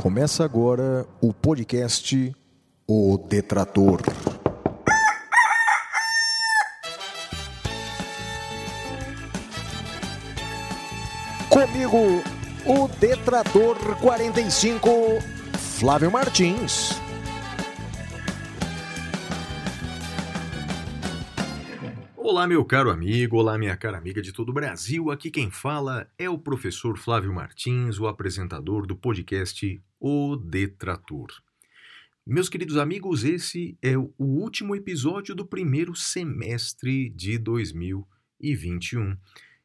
Começa agora o podcast O Detrator. Comigo, o Detrator 45, Flávio Martins. Olá, meu caro amigo, olá, minha cara amiga de todo o Brasil. Aqui quem fala é o professor Flávio Martins, o apresentador do podcast O Detrator. Meus queridos amigos, esse é o último episódio do primeiro semestre de 2021.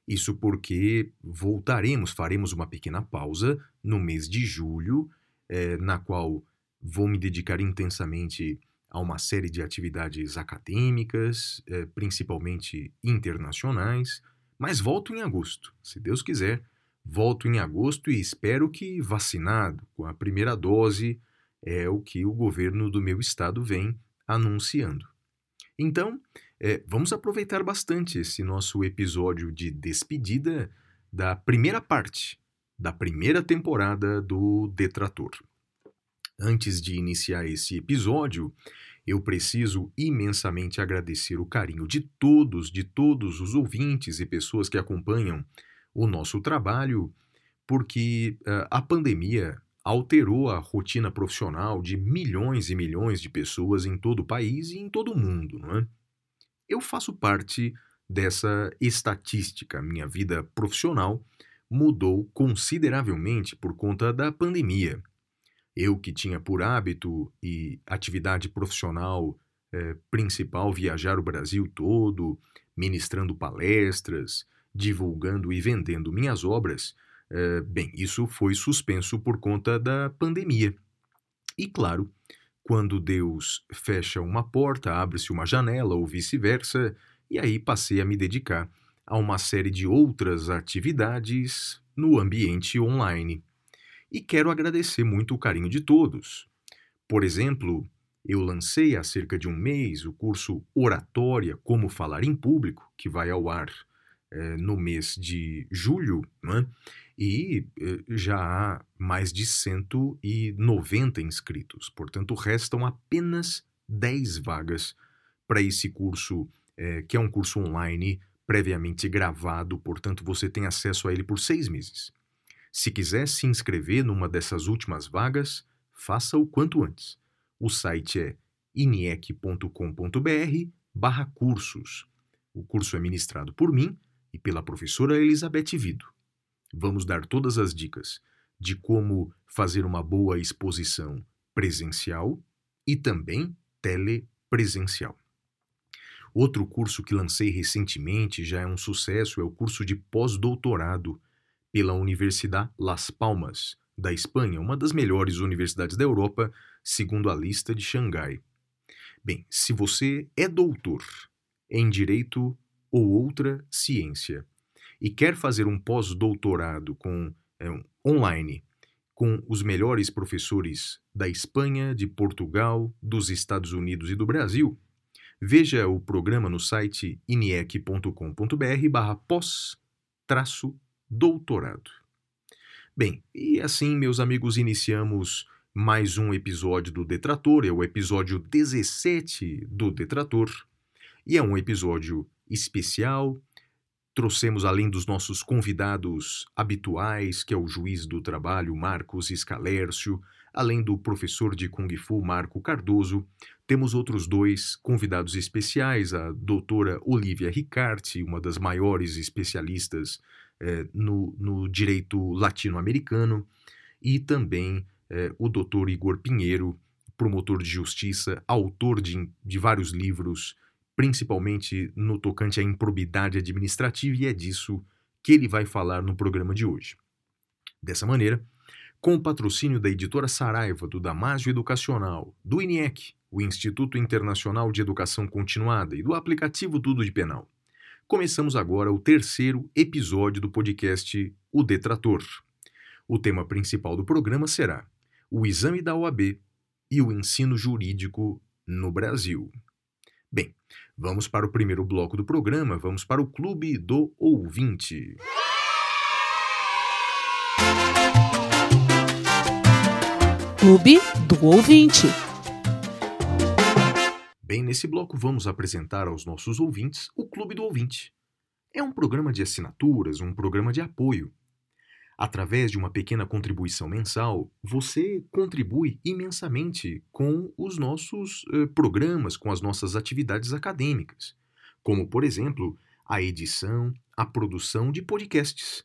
Isso porque voltaremos, faremos uma pequena pausa no mês de julho, eh, na qual vou me dedicar intensamente a uma série de atividades acadêmicas, eh, principalmente internacionais, mas volto em agosto, se Deus quiser. Volto em agosto e espero que vacinado com a primeira dose é o que o governo do meu estado vem anunciando. Então, eh, vamos aproveitar bastante esse nosso episódio de despedida da primeira parte da primeira temporada do Detrator. Antes de iniciar esse episódio, eu preciso imensamente agradecer o carinho de todos, de todos os ouvintes e pessoas que acompanham o nosso trabalho, porque uh, a pandemia alterou a rotina profissional de milhões e milhões de pessoas em todo o país e em todo o mundo, não é? Eu faço parte dessa estatística. Minha vida profissional mudou consideravelmente por conta da pandemia. Eu que tinha por hábito e atividade profissional eh, principal viajar o Brasil todo, ministrando palestras, divulgando e vendendo minhas obras, eh, bem, isso foi suspenso por conta da pandemia. E claro, quando Deus fecha uma porta, abre-se uma janela ou vice-versa, e aí passei a me dedicar a uma série de outras atividades no ambiente online e quero agradecer muito o carinho de todos. Por exemplo, eu lancei há cerca de um mês o curso Oratória Como Falar em Público, que vai ao ar é, no mês de julho, né? e é, já há mais de 190 inscritos. Portanto, restam apenas 10 vagas para esse curso, é, que é um curso online previamente gravado, portanto, você tem acesso a ele por seis meses. Se quiser se inscrever numa dessas últimas vagas, faça o quanto antes. O site é iniec.com.br barra cursos. O curso é ministrado por mim e pela professora Elizabeth Vido. Vamos dar todas as dicas de como fazer uma boa exposição presencial e também telepresencial. Outro curso que lancei recentemente já é um sucesso, é o curso de pós-doutorado pela Universidade Las Palmas, da Espanha, uma das melhores universidades da Europa, segundo a lista de Xangai. Bem, se você é doutor em direito ou outra ciência e quer fazer um pós-doutorado com é, online com os melhores professores da Espanha, de Portugal, dos Estados Unidos e do Brasil, veja o programa no site iniec.com.br pós doutorado. Bem, e assim, meus amigos, iniciamos mais um episódio do Detrator, é o episódio 17 do Detrator, e é um episódio especial. Trouxemos, além dos nossos convidados habituais, que é o juiz do trabalho Marcos Escalércio, além do professor de Kung Fu Marco Cardoso, temos outros dois convidados especiais, a doutora Olivia Ricarte, uma das maiores especialistas é, no, no, direito latino-americano, e também é, o doutor Igor Pinheiro, promotor de justiça, autor de, de vários livros, principalmente no tocante à improbidade administrativa, e é disso que ele vai falar no programa de hoje. Dessa maneira, com o patrocínio da editora Saraiva, do Damásio Educacional, do INIEC, o Instituto Internacional de Educação Continuada, e do aplicativo Tudo de Penal, começamos agora o terceiro episódio do podcast O Detrator. O tema principal do programa será o exame da OAB e o ensino jurídico no Brasil. Bem, vamos para o primeiro bloco do programa, vamos para o Clube do Ouvinte. Clube do Ouvinte. Bem, nesse bloco vamos apresentar aos nossos ouvintes o Clube do Ouvinte. É um programa de assinaturas, um programa de apoio. Através de uma pequena contribuição mensal, você contribui imensamente com os nossos eh, programas, com as nossas atividades acadêmicas, como, por exemplo, a edição, a produção de podcasts,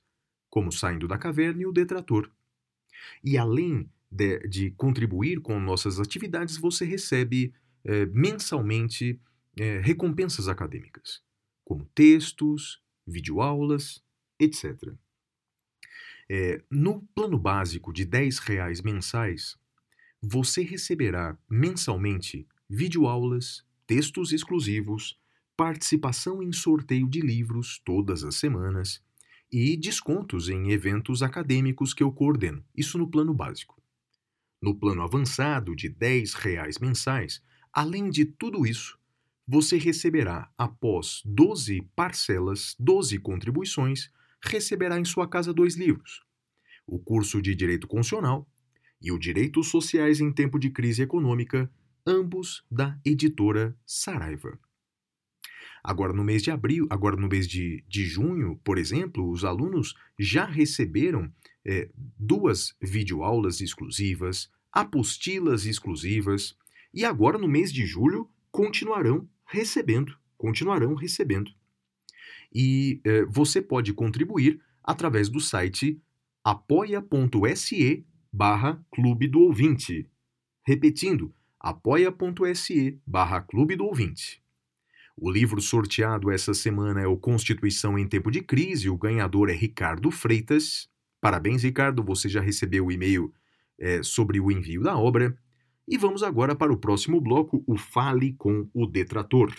como Saindo da Caverna e o Detrator. E além de, de contribuir com nossas atividades, você recebe eh, mensalmente eh, recompensas acadêmicas, como textos, videoaulas, etc. É, no plano básico de R$ reais mensais, você receberá mensalmente videoaulas, textos exclusivos, participação em sorteio de livros todas as semanas e descontos em eventos acadêmicos que eu coordeno. Isso no plano básico. No plano avançado de R$ reais mensais, além de tudo isso, você receberá, após 12 parcelas, 12 contribuições, receberá em sua casa dois livros: o curso de Direito Constitucional e o Direitos Sociais em Tempo de Crise Econômica, ambos da editora Saraiva. Agora no mês de abril, agora no mês de, de junho, por exemplo, os alunos já receberam é, duas videoaulas exclusivas, apostilas exclusivas, e agora no mês de julho continuarão recebendo, continuarão recebendo. E eh, você pode contribuir através do site apoia.se barra Clube do Ouvinte. Repetindo, apoia.se barra Clube do Ouvinte. O livro sorteado essa semana é o Constituição em Tempo de Crise, o ganhador é Ricardo Freitas. Parabéns, Ricardo, você já recebeu o e-mail é, sobre o envio da obra. E vamos agora para o próximo bloco, o Fale com o Detrator.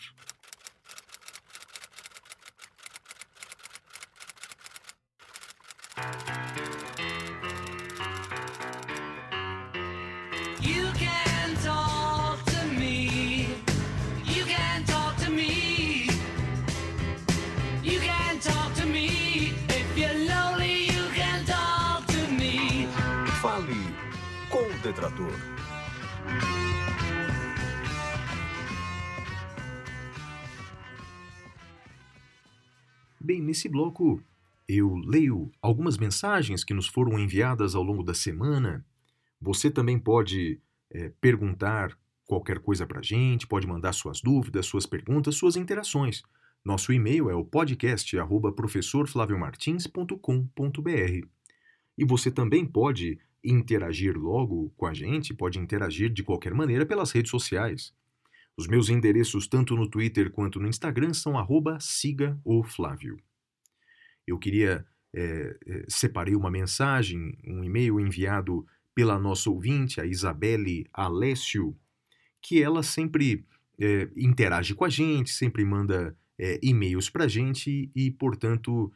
Nesse bloco eu leio algumas mensagens que nos foram enviadas ao longo da semana. Você também pode é, perguntar qualquer coisa para a gente, pode mandar suas dúvidas, suas perguntas, suas interações. Nosso e-mail é o podcast professorflaviomartins.com.br. E você também pode interagir logo com a gente, pode interagir de qualquer maneira pelas redes sociais. Os meus endereços, tanto no Twitter quanto no Instagram, são arroba siga o Flávio. Eu queria, é, é, separei uma mensagem, um e-mail enviado pela nossa ouvinte, a Isabelle Alessio, que ela sempre é, interage com a gente, sempre manda e-mails para a gente e, portanto,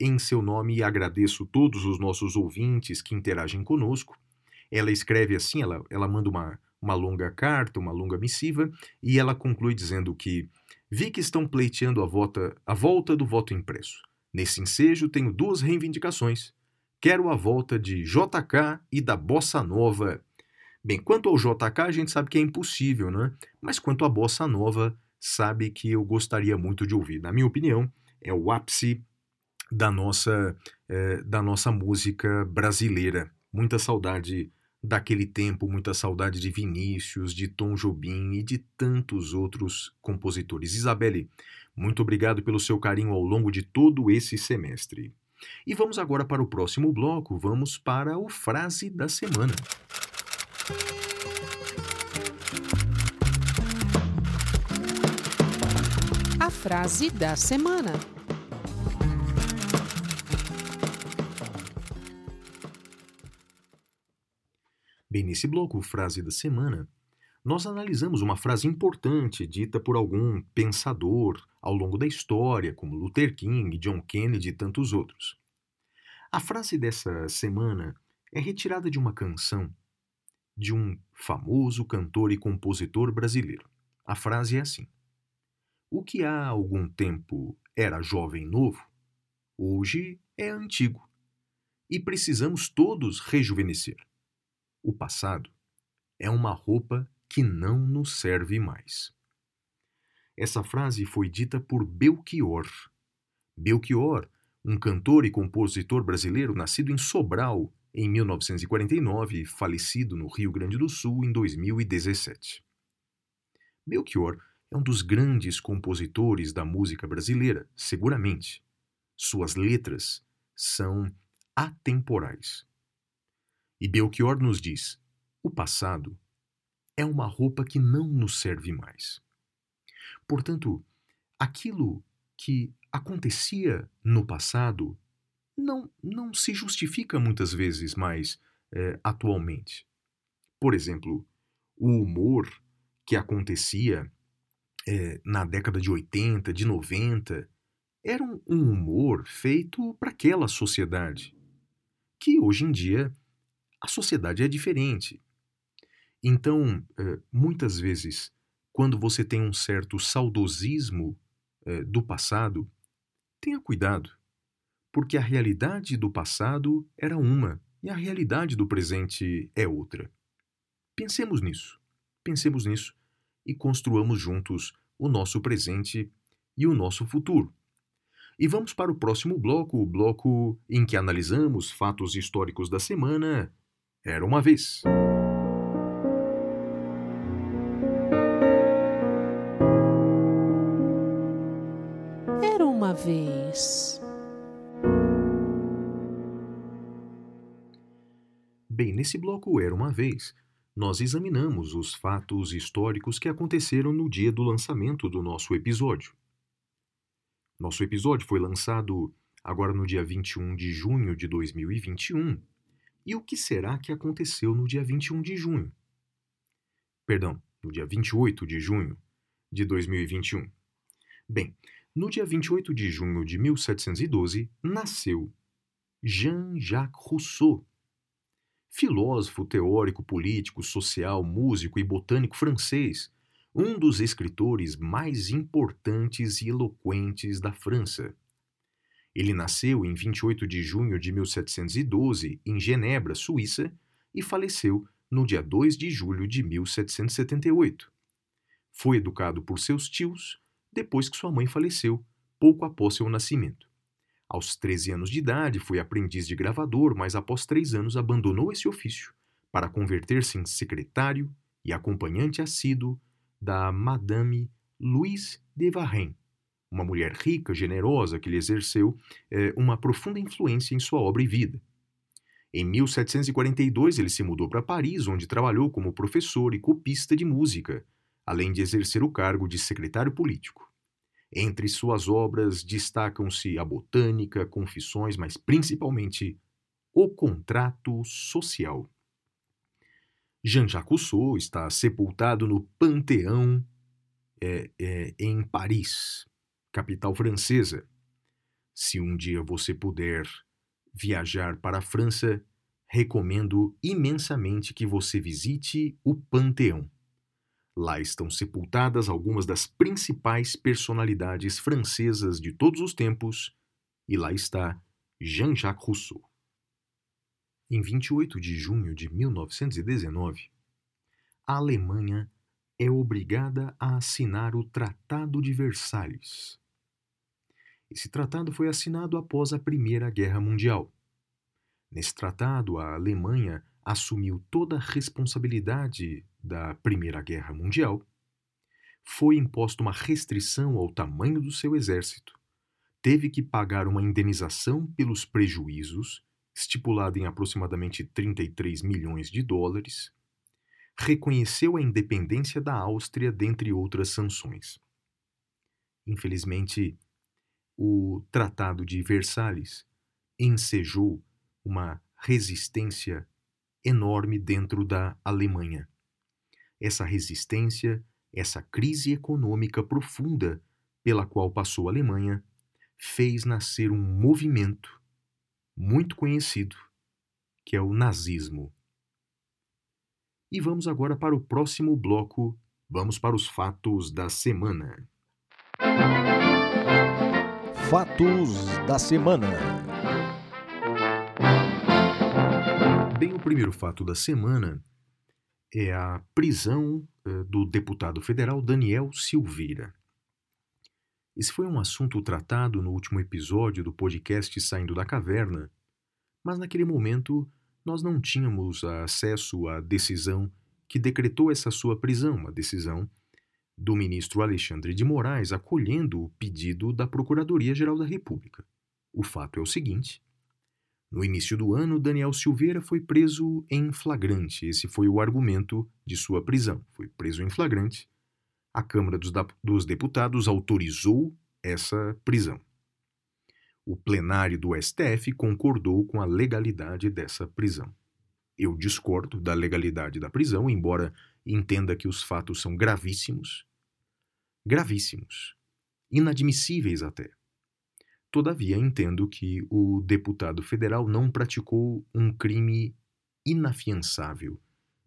em seu nome agradeço todos os nossos ouvintes que interagem conosco. Ela escreve assim, ela, ela manda uma, uma longa carta, uma longa missiva, e ela conclui dizendo que vi que estão pleiteando a, volta, a volta do voto impresso. Nesse ensejo tenho duas reivindicações. Quero a volta de JK e da Bossa Nova. Bem, quanto ao JK, a gente sabe que é impossível, né? Mas quanto à Bossa Nova, sabe que eu gostaria muito de ouvir. Na minha opinião, é o ápice da nossa, é, da nossa música brasileira. Muita saudade daquele tempo, muita saudade de Vinícius, de Tom Jobim e de tantos outros compositores. Isabelle, muito obrigado pelo seu carinho ao longo de todo esse semestre. E vamos agora para o próximo bloco, vamos para o Frase da Semana. A frase da semana. Bem, nesse bloco Frase da Semana, nós analisamos uma frase importante dita por algum pensador ao longo da história, como Luther King, John Kennedy e tantos outros. A frase dessa semana é retirada de uma canção de um famoso cantor e compositor brasileiro. A frase é assim: O que há algum tempo era jovem novo, hoje é antigo, e precisamos todos rejuvenescer. O passado é uma roupa que não nos serve mais. Essa frase foi dita por Belchior. Belchior, um cantor e compositor brasileiro nascido em Sobral em 1949 e falecido no Rio Grande do Sul em 2017. Belchior é um dos grandes compositores da música brasileira, seguramente. Suas letras são atemporais. E Belchior nos diz: o passado é uma roupa que não nos serve mais. Portanto, aquilo que acontecia no passado não, não se justifica muitas vezes mais é, atualmente. Por exemplo, o humor que acontecia é, na década de 80, de 90, era um, um humor feito para aquela sociedade, que hoje em dia a sociedade é diferente. Então, é, muitas vezes, quando você tem um certo saudosismo é, do passado, tenha cuidado, porque a realidade do passado era uma e a realidade do presente é outra. Pensemos nisso, pensemos nisso e construamos juntos o nosso presente e o nosso futuro. E vamos para o próximo bloco, o bloco em que analisamos fatos históricos da semana. Era uma vez. Era uma vez. Bem, nesse bloco Era uma vez, nós examinamos os fatos históricos que aconteceram no dia do lançamento do nosso episódio. Nosso episódio foi lançado agora no dia 21 de junho de 2021. E o que será que aconteceu no dia 21 de junho? Perdão, no dia 28 de junho de 2021. Bem, no dia 28 de junho de 1712 nasceu Jean-Jacques Rousseau filósofo, teórico, político, social, músico e botânico francês, um dos escritores mais importantes e eloquentes da França. Ele nasceu em 28 de junho de 1712 em Genebra, Suíça, e faleceu no dia 2 de julho de 1778. Foi educado por seus tios depois que sua mãe faleceu, pouco após seu nascimento. Aos 13 anos de idade, foi aprendiz de gravador, mas após três anos abandonou esse ofício para converter-se em secretário e acompanhante assíduo da Madame Louise de Varenne, uma mulher rica, generosa, que lhe exerceu eh, uma profunda influência em sua obra e vida. Em 1742, ele se mudou para Paris, onde trabalhou como professor e copista de música, além de exercer o cargo de secretário político. Entre suas obras destacam-se a Botânica, Confissões, mas principalmente O Contrato Social. Jean-Jacques Rousseau está sepultado no Panteão é, é, em Paris, capital francesa. Se um dia você puder viajar para a França, recomendo imensamente que você visite o Panteão. Lá estão sepultadas algumas das principais personalidades francesas de todos os tempos, e lá está Jean-Jacques Rousseau. Em 28 de junho de 1919, a Alemanha é obrigada a assinar o Tratado de Versalhes. Esse tratado foi assinado após a Primeira Guerra Mundial. Nesse tratado, a Alemanha assumiu toda a responsabilidade da Primeira Guerra Mundial, foi imposta uma restrição ao tamanho do seu exército, teve que pagar uma indenização pelos prejuízos, estipulada em aproximadamente 33 milhões de dólares, reconheceu a independência da Áustria, dentre outras sanções. Infelizmente, o Tratado de Versalhes ensejou uma resistência enorme dentro da Alemanha essa resistência, essa crise econômica profunda pela qual passou a Alemanha, fez nascer um movimento muito conhecido, que é o nazismo. E vamos agora para o próximo bloco, vamos para os fatos da semana. Fatos da semana. Bem, o primeiro fato da semana é a prisão uh, do deputado federal Daniel Silveira. Esse foi um assunto tratado no último episódio do podcast Saindo da Caverna, mas naquele momento nós não tínhamos acesso à decisão que decretou essa sua prisão, uma decisão do ministro Alexandre de Moraes acolhendo o pedido da Procuradoria-Geral da República. O fato é o seguinte: no início do ano, Daniel Silveira foi preso em flagrante. Esse foi o argumento de sua prisão. Foi preso em flagrante. A Câmara dos, dos Deputados autorizou essa prisão. O plenário do STF concordou com a legalidade dessa prisão. Eu discordo da legalidade da prisão, embora entenda que os fatos são gravíssimos. Gravíssimos. Inadmissíveis até. Todavia, entendo que o deputado federal não praticou um crime inafiançável.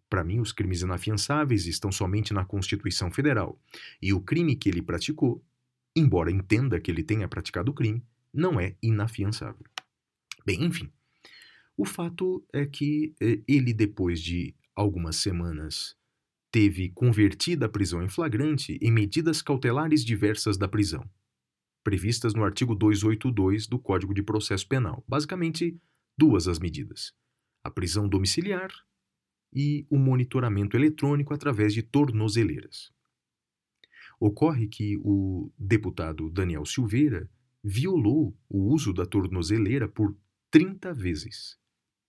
Para mim, os crimes inafiançáveis estão somente na Constituição Federal. E o crime que ele praticou, embora entenda que ele tenha praticado o crime, não é inafiançável. Bem, enfim. O fato é que eh, ele, depois de algumas semanas, teve convertida a prisão em flagrante em medidas cautelares diversas da prisão, previstas no artigo 282 do Código de Processo Penal. Basicamente, duas as medidas: a prisão domiciliar e o monitoramento eletrônico através de tornozeleiras. Ocorre que o deputado Daniel Silveira violou o uso da tornozeleira por 30 vezes.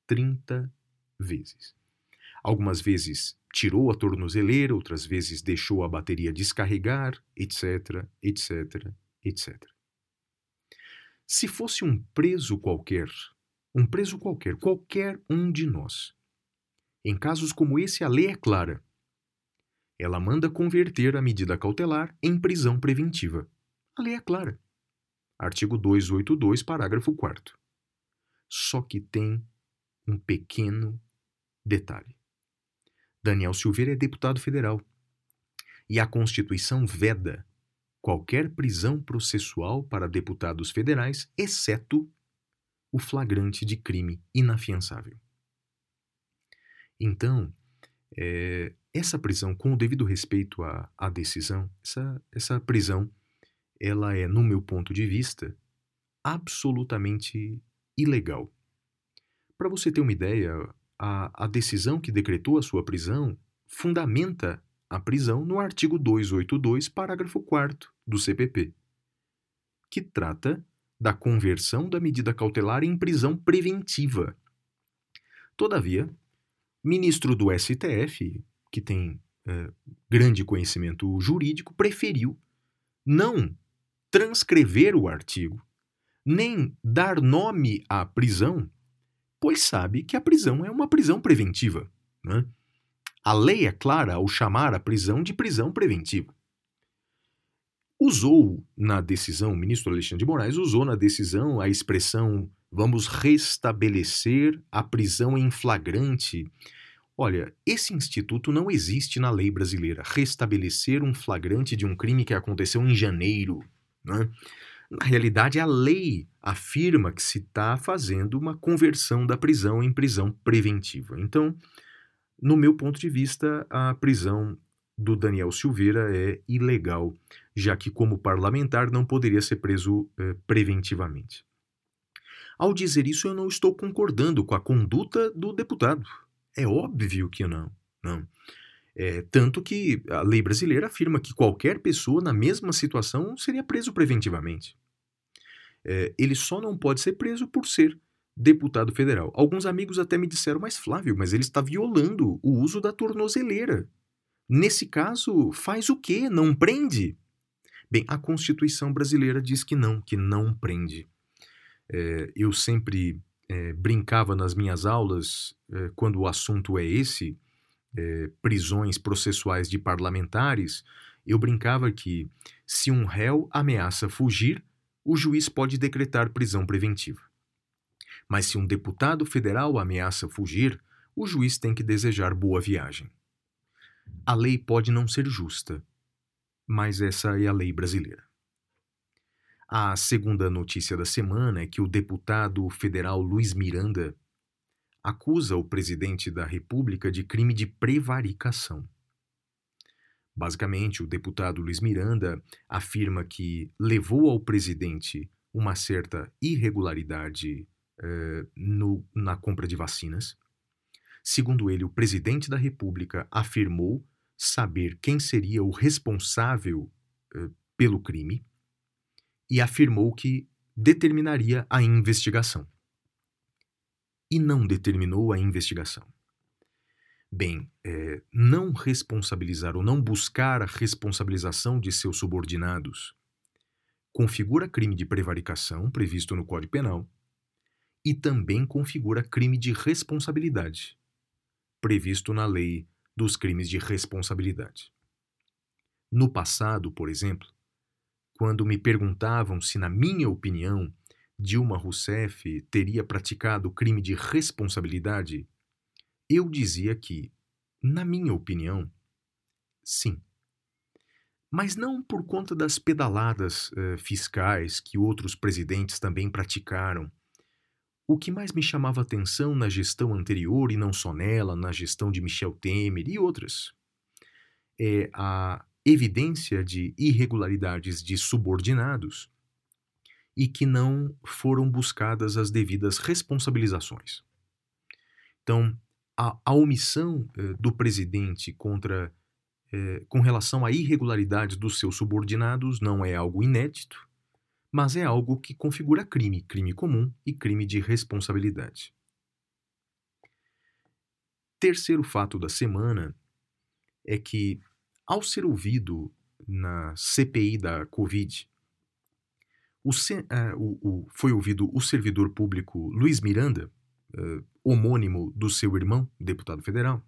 30 vezes. Algumas vezes tirou a tornozeleira, outras vezes deixou a bateria descarregar, etc, etc, etc. Se fosse um preso qualquer, um preso qualquer, qualquer um de nós, em casos como esse, a lei é clara. Ela manda converter a medida cautelar em prisão preventiva. A lei é clara. Artigo 282, parágrafo 4. Só que tem um pequeno detalhe. Daniel Silveira é deputado federal. E a Constituição veda qualquer prisão processual para deputados federais, exceto o flagrante de crime inafiançável. Então, é, essa prisão, com o devido respeito à, à decisão, essa, essa prisão, ela é, no meu ponto de vista, absolutamente ilegal. Para você ter uma ideia, a, a decisão que decretou a sua prisão fundamenta a prisão no artigo 282, parágrafo 4 do CPP, que trata da conversão da medida cautelar em prisão preventiva. Todavia, ministro do STF, que tem é, grande conhecimento jurídico, preferiu não transcrever o artigo, nem dar nome à prisão pois sabe que a prisão é uma prisão preventiva. Né? A lei é clara ao chamar a prisão de prisão preventiva. Usou na decisão, o ministro Alexandre de Moraes usou na decisão a expressão vamos restabelecer a prisão em flagrante. Olha, esse instituto não existe na lei brasileira. Restabelecer um flagrante de um crime que aconteceu em janeiro. Né? Na realidade, a lei afirma que se está fazendo uma conversão da prisão em prisão preventiva. Então, no meu ponto de vista, a prisão do Daniel Silveira é ilegal, já que, como parlamentar, não poderia ser preso eh, preventivamente. Ao dizer isso, eu não estou concordando com a conduta do deputado. É óbvio que não. não. É, tanto que a lei brasileira afirma que qualquer pessoa na mesma situação seria preso preventivamente. É, ele só não pode ser preso por ser deputado federal. Alguns amigos até me disseram, mas Flávio, mas ele está violando o uso da tornozeleira. Nesse caso, faz o quê? Não prende? Bem, a Constituição brasileira diz que não, que não prende. É, eu sempre é, brincava nas minhas aulas, é, quando o assunto é esse, é, prisões processuais de parlamentares, eu brincava que se um réu ameaça fugir, o juiz pode decretar prisão preventiva. Mas se um deputado federal ameaça fugir, o juiz tem que desejar boa viagem. A lei pode não ser justa, mas essa é a lei brasileira. A segunda notícia da semana é que o deputado federal Luiz Miranda acusa o presidente da República de crime de prevaricação. Basicamente, o deputado Luiz Miranda afirma que levou ao presidente uma certa irregularidade eh, no, na compra de vacinas. Segundo ele, o presidente da República afirmou saber quem seria o responsável eh, pelo crime e afirmou que determinaria a investigação. E não determinou a investigação. Bem, é, não responsabilizar ou não buscar a responsabilização de seus subordinados configura crime de prevaricação previsto no Código Penal e também configura crime de responsabilidade previsto na Lei dos Crimes de Responsabilidade. No passado, por exemplo, quando me perguntavam se, na minha opinião, Dilma Rousseff teria praticado crime de responsabilidade, eu dizia que, na minha opinião, sim. Mas não por conta das pedaladas uh, fiscais que outros presidentes também praticaram. O que mais me chamava atenção na gestão anterior, e não só nela, na gestão de Michel Temer e outras, é a evidência de irregularidades de subordinados e que não foram buscadas as devidas responsabilizações. Então, a, a omissão eh, do presidente contra eh, com relação à irregularidade dos seus subordinados não é algo inédito, mas é algo que configura crime, crime comum e crime de responsabilidade. Terceiro fato da semana é que, ao ser ouvido na CPI da Covid, uh, o, o, foi ouvido o servidor público Luiz Miranda, uh, homônimo do seu irmão, deputado federal,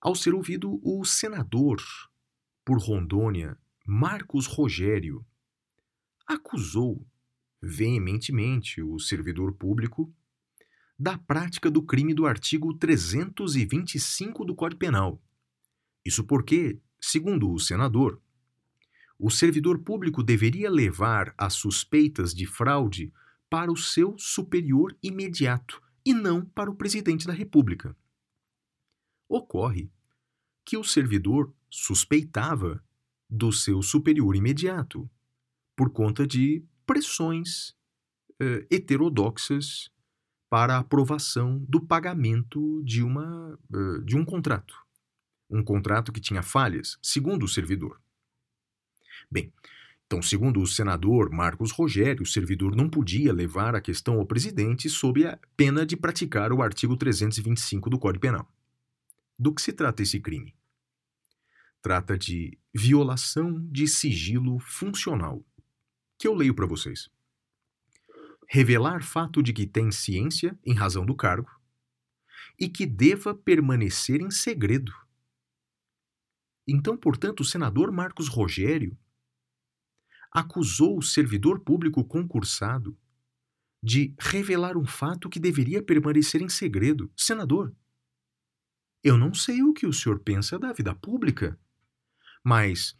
ao ser ouvido o senador por Rondônia, Marcos Rogério, acusou veementemente o servidor público da prática do crime do artigo 325 do Código Penal. Isso porque, segundo o senador, o servidor público deveria levar as suspeitas de fraude para o seu superior imediato e não para o presidente da República. Ocorre que o servidor suspeitava do seu superior imediato por conta de pressões eh, heterodoxas para a aprovação do pagamento de, uma, uh, de um contrato. Um contrato que tinha falhas, segundo o servidor. Bem, então, segundo o senador Marcos Rogério, o servidor não podia levar a questão ao presidente sob a pena de praticar o artigo 325 do Código Penal. Do que se trata esse crime? Trata de violação de sigilo funcional, que eu leio para vocês. Revelar fato de que tem ciência em razão do cargo e que deva permanecer em segredo. Então, portanto, o senador Marcos Rogério acusou o servidor público concursado de revelar um fato que deveria permanecer em segredo. Senador, eu não sei o que o senhor pensa da vida pública, mas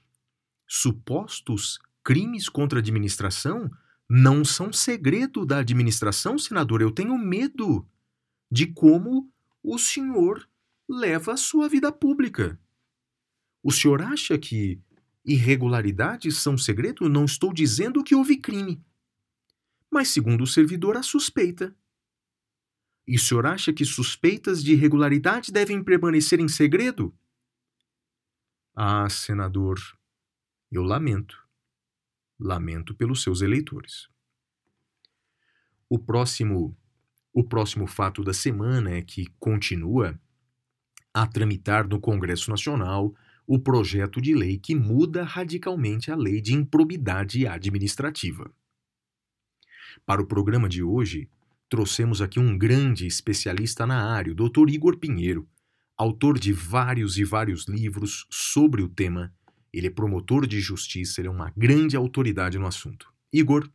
supostos crimes contra a administração não são segredo da administração, senador. Eu tenho medo de como o senhor leva a sua vida pública. O senhor acha que irregularidades são segredo, não estou dizendo que houve crime. Mas, segundo o servidor, há suspeita. E o senhor acha que suspeitas de irregularidade devem permanecer em segredo? Ah, senador, eu lamento. Lamento pelos seus eleitores. O próximo, o próximo fato da semana é que continua a tramitar no Congresso Nacional o projeto de lei que muda radicalmente a lei de improbidade administrativa. Para o programa de hoje, trouxemos aqui um grande especialista na área, o Dr. Igor Pinheiro, autor de vários e vários livros sobre o tema. Ele é promotor de justiça, ele é uma grande autoridade no assunto. Igor,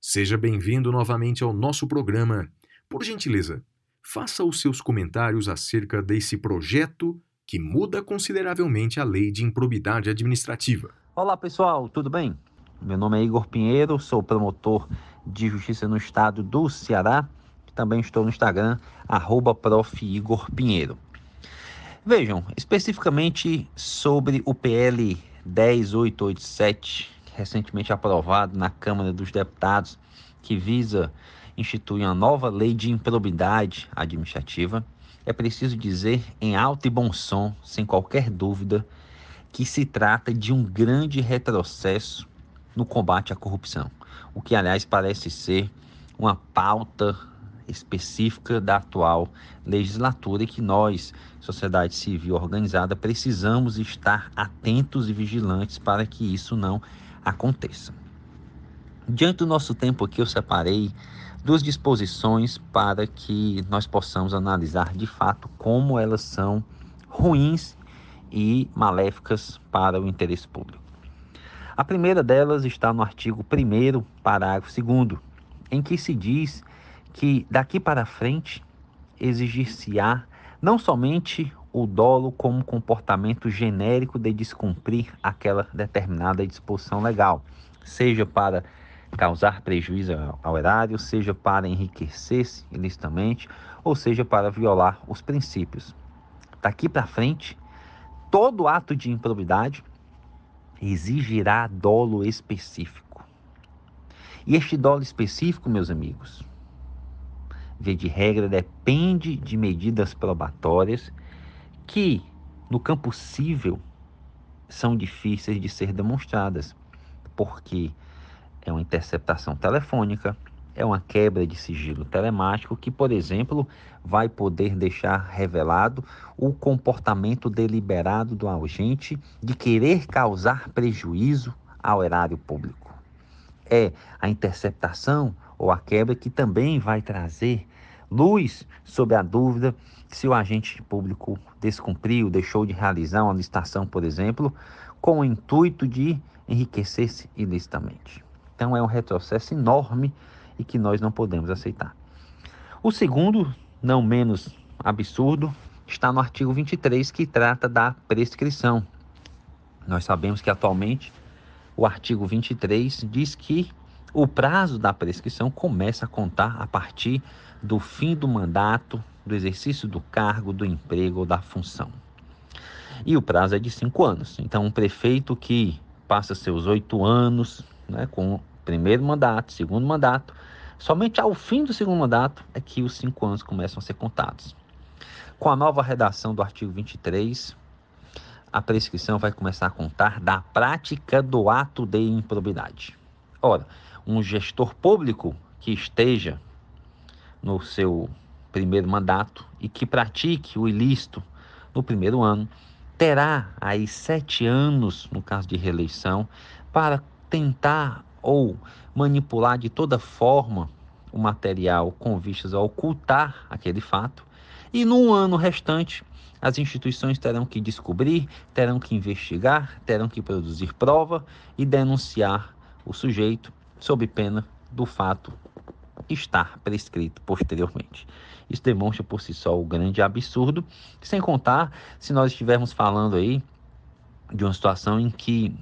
seja bem-vindo novamente ao nosso programa. Por gentileza, faça os seus comentários acerca desse projeto que muda consideravelmente a lei de improbidade administrativa. Olá pessoal, tudo bem? Meu nome é Igor Pinheiro, sou promotor de justiça no estado do Ceará Também estou no Instagram, arroba Vejam, especificamente sobre o PL 10887, recentemente aprovado na Câmara dos Deputados, que visa instituir uma nova lei de improbidade administrativa, é preciso dizer em alto e bom som, sem qualquer dúvida, que se trata de um grande retrocesso no combate à corrupção, o que, aliás, parece ser uma pauta específica da atual legislatura e que nós, sociedade civil organizada, precisamos estar atentos e vigilantes para que isso não aconteça. Diante do nosso tempo aqui, eu separei duas disposições para que nós possamos analisar de fato como elas são ruins e maléficas para o interesse público. A primeira delas está no artigo 1, parágrafo 2, em que se diz que daqui para frente exigir-se-á não somente o dolo como comportamento genérico de descumprir aquela determinada disposição legal, seja para causar prejuízo ao erário, seja para enriquecer-se ilicitamente, ou seja para violar os princípios. Daqui para frente, todo ato de improbidade exigirá dolo específico. E este dolo específico, meus amigos, vê de regra, depende de medidas probatórias que, no campo civil, são difíceis de ser demonstradas, porque é uma interceptação telefônica, é uma quebra de sigilo telemático que, por exemplo, vai poder deixar revelado o comportamento deliberado do agente de querer causar prejuízo ao erário público. É a interceptação ou a quebra que também vai trazer luz sobre a dúvida se o agente público descumpriu, deixou de realizar uma licitação, por exemplo, com o intuito de enriquecer-se ilicitamente. Então é um retrocesso enorme e que nós não podemos aceitar. O segundo, não menos absurdo, está no artigo 23 que trata da prescrição. Nós sabemos que atualmente o artigo 23 diz que o prazo da prescrição começa a contar a partir do fim do mandato, do exercício do cargo, do emprego ou da função. E o prazo é de cinco anos. Então, um prefeito que passa seus oito anos né, com primeiro mandato, segundo mandato. Somente ao fim do segundo mandato é que os cinco anos começam a ser contados. Com a nova redação do artigo 23, a prescrição vai começar a contar da prática do ato de improbidade. Ora, um gestor público que esteja no seu primeiro mandato e que pratique o ilícito no primeiro ano, terá aí sete anos, no caso de reeleição, para tentar ou manipular de toda forma o material com vistas a ocultar aquele fato. E no ano restante, as instituições terão que descobrir, terão que investigar, terão que produzir prova e denunciar o sujeito sob pena do fato estar prescrito posteriormente. Isso demonstra por si só o grande absurdo, sem contar se nós estivermos falando aí de uma situação em que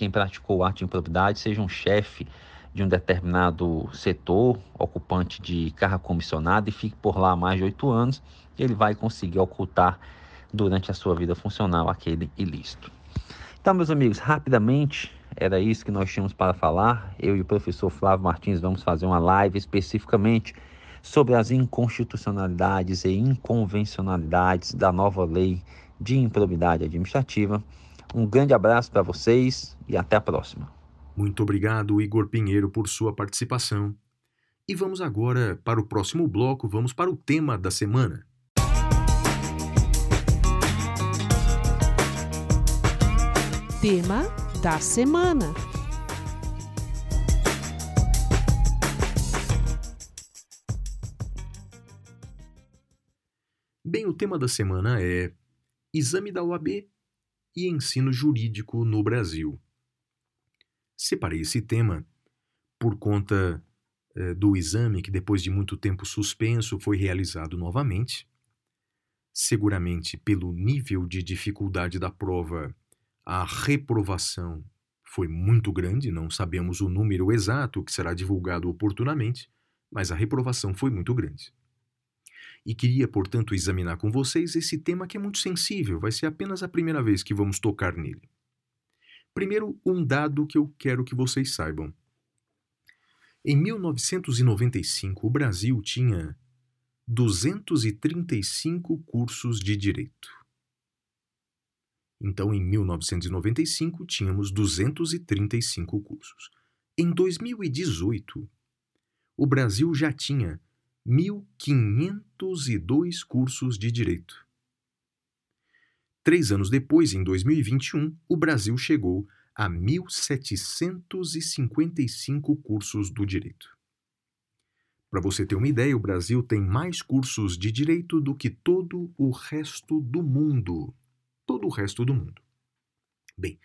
quem praticou o ato de improbidade seja um chefe de um determinado setor, ocupante de carga comissionada e fique por lá mais de oito anos, ele vai conseguir ocultar durante a sua vida funcional aquele ilícito. Então, meus amigos, rapidamente, era isso que nós tínhamos para falar. Eu e o professor Flávio Martins vamos fazer uma live especificamente sobre as inconstitucionalidades e inconvencionalidades da nova lei de improbidade administrativa. Um grande abraço para vocês e até a próxima. Muito obrigado, Igor Pinheiro, por sua participação. E vamos agora para o próximo bloco, vamos para o tema da semana. Tema da semana. Bem, o tema da semana é Exame da OAB e ensino jurídico no Brasil. Separei esse tema por conta eh, do exame que, depois de muito tempo suspenso, foi realizado novamente. Seguramente, pelo nível de dificuldade da prova, a reprovação foi muito grande, não sabemos o número exato que será divulgado oportunamente, mas a reprovação foi muito grande. E queria, portanto, examinar com vocês esse tema que é muito sensível, vai ser apenas a primeira vez que vamos tocar nele. Primeiro, um dado que eu quero que vocês saibam. Em 1995, o Brasil tinha 235 cursos de direito. Então, em 1995, tínhamos 235 cursos. Em 2018, o Brasil já tinha 1.502 cursos de direito. Três anos depois, em 2021, o Brasil chegou a 1.755 cursos do direito. Para você ter uma ideia, o Brasil tem mais cursos de direito do que todo o resto do mundo. Todo o resto do mundo. Bem,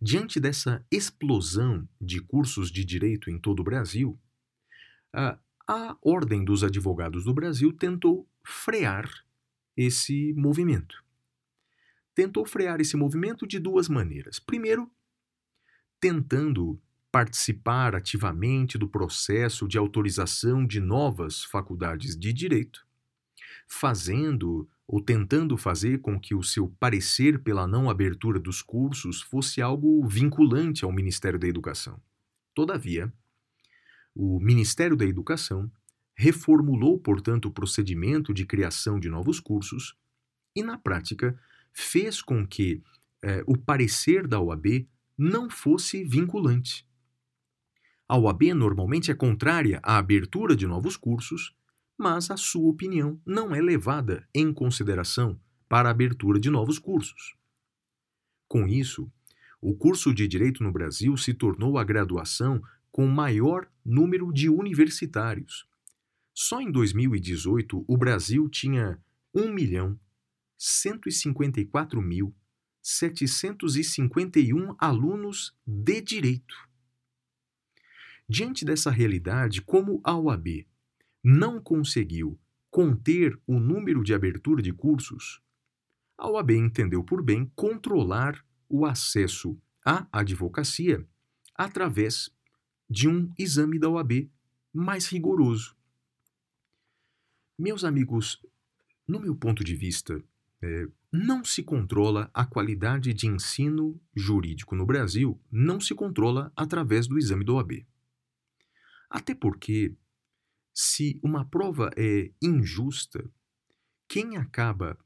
diante dessa explosão de cursos de direito em todo o Brasil, a, a Ordem dos Advogados do Brasil tentou frear esse movimento. Tentou frear esse movimento de duas maneiras. Primeiro, tentando participar ativamente do processo de autorização de novas faculdades de direito, fazendo ou tentando fazer com que o seu parecer pela não abertura dos cursos fosse algo vinculante ao Ministério da Educação. Todavia, o Ministério da Educação reformulou, portanto, o procedimento de criação de novos cursos e, na prática, fez com que eh, o parecer da OAB não fosse vinculante. A OAB normalmente é contrária à abertura de novos cursos, mas a sua opinião não é levada em consideração para a abertura de novos cursos. Com isso, o curso de Direito no Brasil se tornou a graduação com maior número de universitários. Só em 2018, o Brasil tinha 1 milhão 154.751 alunos de direito. Diante dessa realidade, como a OAB não conseguiu conter o número de abertura de cursos, a OAB entendeu por bem controlar o acesso à advocacia através de um exame da OAB mais rigoroso. Meus amigos, no meu ponto de vista, é, não se controla a qualidade de ensino jurídico no Brasil, não se controla através do exame da OAB. Até porque, se uma prova é injusta, quem acaba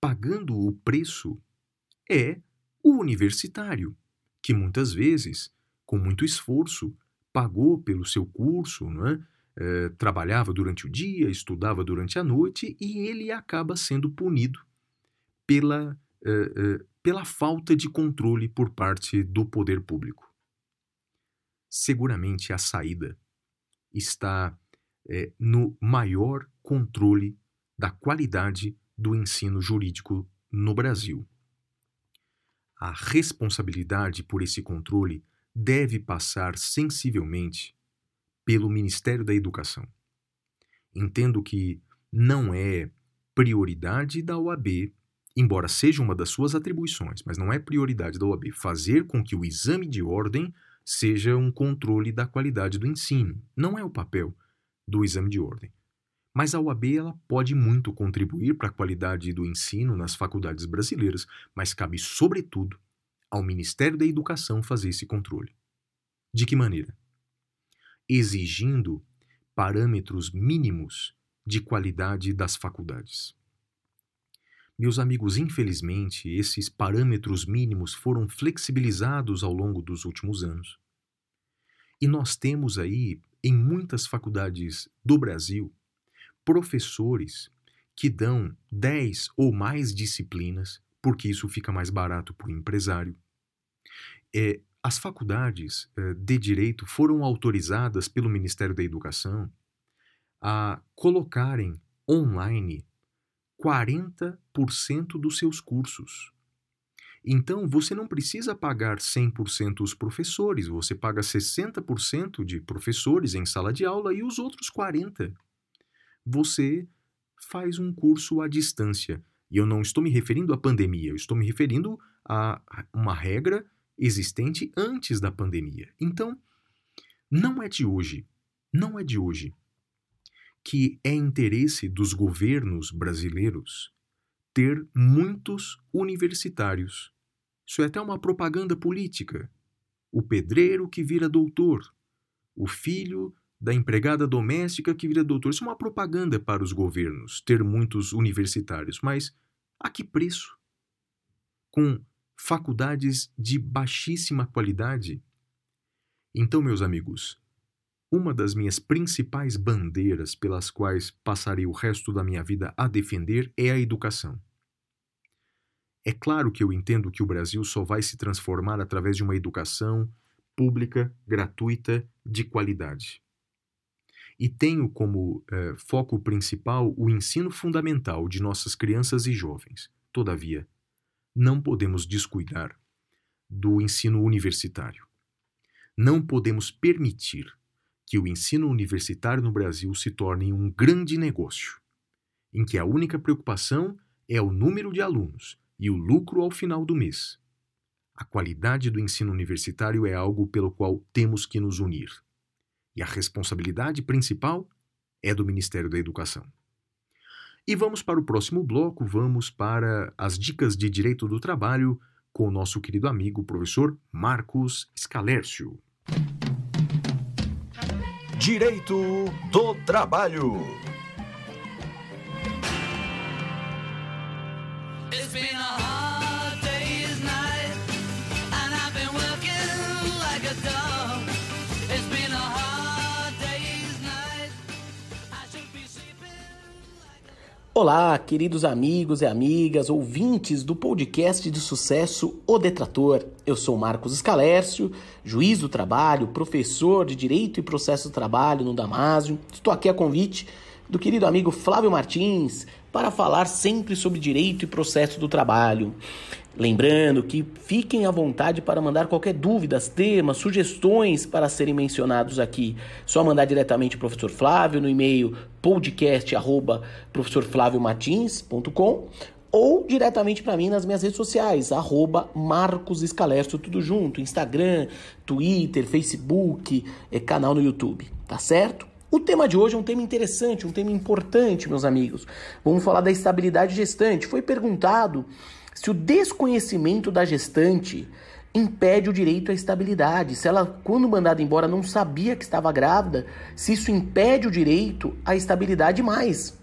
pagando o preço é o universitário, que muitas vezes, com muito esforço, pagou pelo seu curso, não é? É, trabalhava durante o dia, estudava durante a noite e ele acaba sendo punido pela, é, pela falta de controle por parte do poder público. Seguramente a saída está no maior controle da qualidade do ensino jurídico no Brasil. A responsabilidade por esse controle deve passar sensivelmente pelo Ministério da Educação. Entendo que não é prioridade da OAB, embora seja uma das suas atribuições, mas não é prioridade da OAB fazer com que o exame de ordem seja um controle da qualidade do ensino. Não é o papel do exame de ordem. Mas a OAB ela pode muito contribuir para a qualidade do ensino nas faculdades brasileiras, mas cabe, sobretudo, ao Ministério da Educação fazer esse controle. De que maneira? Exigindo parâmetros mínimos de qualidade das faculdades. Meus amigos, infelizmente, esses parâmetros mínimos foram flexibilizados ao longo dos últimos anos. E nós temos aí, em muitas faculdades do Brasil, professores que dão 10 ou mais disciplinas porque isso fica mais barato para o empresário. É, as faculdades é, de direito foram autorizadas pelo Ministério da Educação a colocarem online 40% dos seus cursos. Então, você não precisa pagar 100% os professores, você paga 60% de professores em sala de aula e os outros 40%. Você faz um curso à distância. E eu não estou me referindo à pandemia, eu estou me referindo a uma regra existente antes da pandemia. Então, não é de hoje, não é de hoje que é interesse dos governos brasileiros ter muitos universitários. Isso é até uma propaganda política. O pedreiro que vira doutor, o filho da empregada doméstica que vira doutor. Isso é uma propaganda para os governos, ter muitos universitários. Mas a que preço? Com faculdades de baixíssima qualidade? Então, meus amigos, uma das minhas principais bandeiras pelas quais passarei o resto da minha vida a defender é a educação. É claro que eu entendo que o Brasil só vai se transformar através de uma educação pública, gratuita, de qualidade. E tenho como eh, foco principal o ensino fundamental de nossas crianças e jovens. Todavia, não podemos descuidar do ensino universitário. Não podemos permitir que o ensino universitário no Brasil se torne um grande negócio, em que a única preocupação é o número de alunos e o lucro ao final do mês. A qualidade do ensino universitário é algo pelo qual temos que nos unir. E a responsabilidade principal é do Ministério da Educação. E vamos para o próximo bloco, vamos para as dicas de direito do trabalho com o nosso querido amigo professor Marcos Scalércio. Direito do Trabalho. Olá, queridos amigos e amigas, ouvintes do podcast de sucesso O Detrator. Eu sou Marcos Escalércio, juiz do trabalho, professor de Direito e Processo do Trabalho no Damásio. Estou aqui a convite do querido amigo Flávio Martins para falar sempre sobre direito e processo do trabalho. Lembrando que fiquem à vontade para mandar qualquer dúvidas, temas, sugestões para serem mencionados aqui. Só mandar diretamente ao professor Flávio no e-mail podcast@professorflaviomartins.com ou diretamente para mim nas minhas redes sociais, arroba Marcos tudo junto, Instagram, Twitter, Facebook, é, canal no YouTube, tá certo? O tema de hoje é um tema interessante, um tema importante, meus amigos. Vamos falar da estabilidade gestante. Foi perguntado se o desconhecimento da gestante impede o direito à estabilidade, se ela, quando mandada embora, não sabia que estava grávida, se isso impede o direito à estabilidade mais.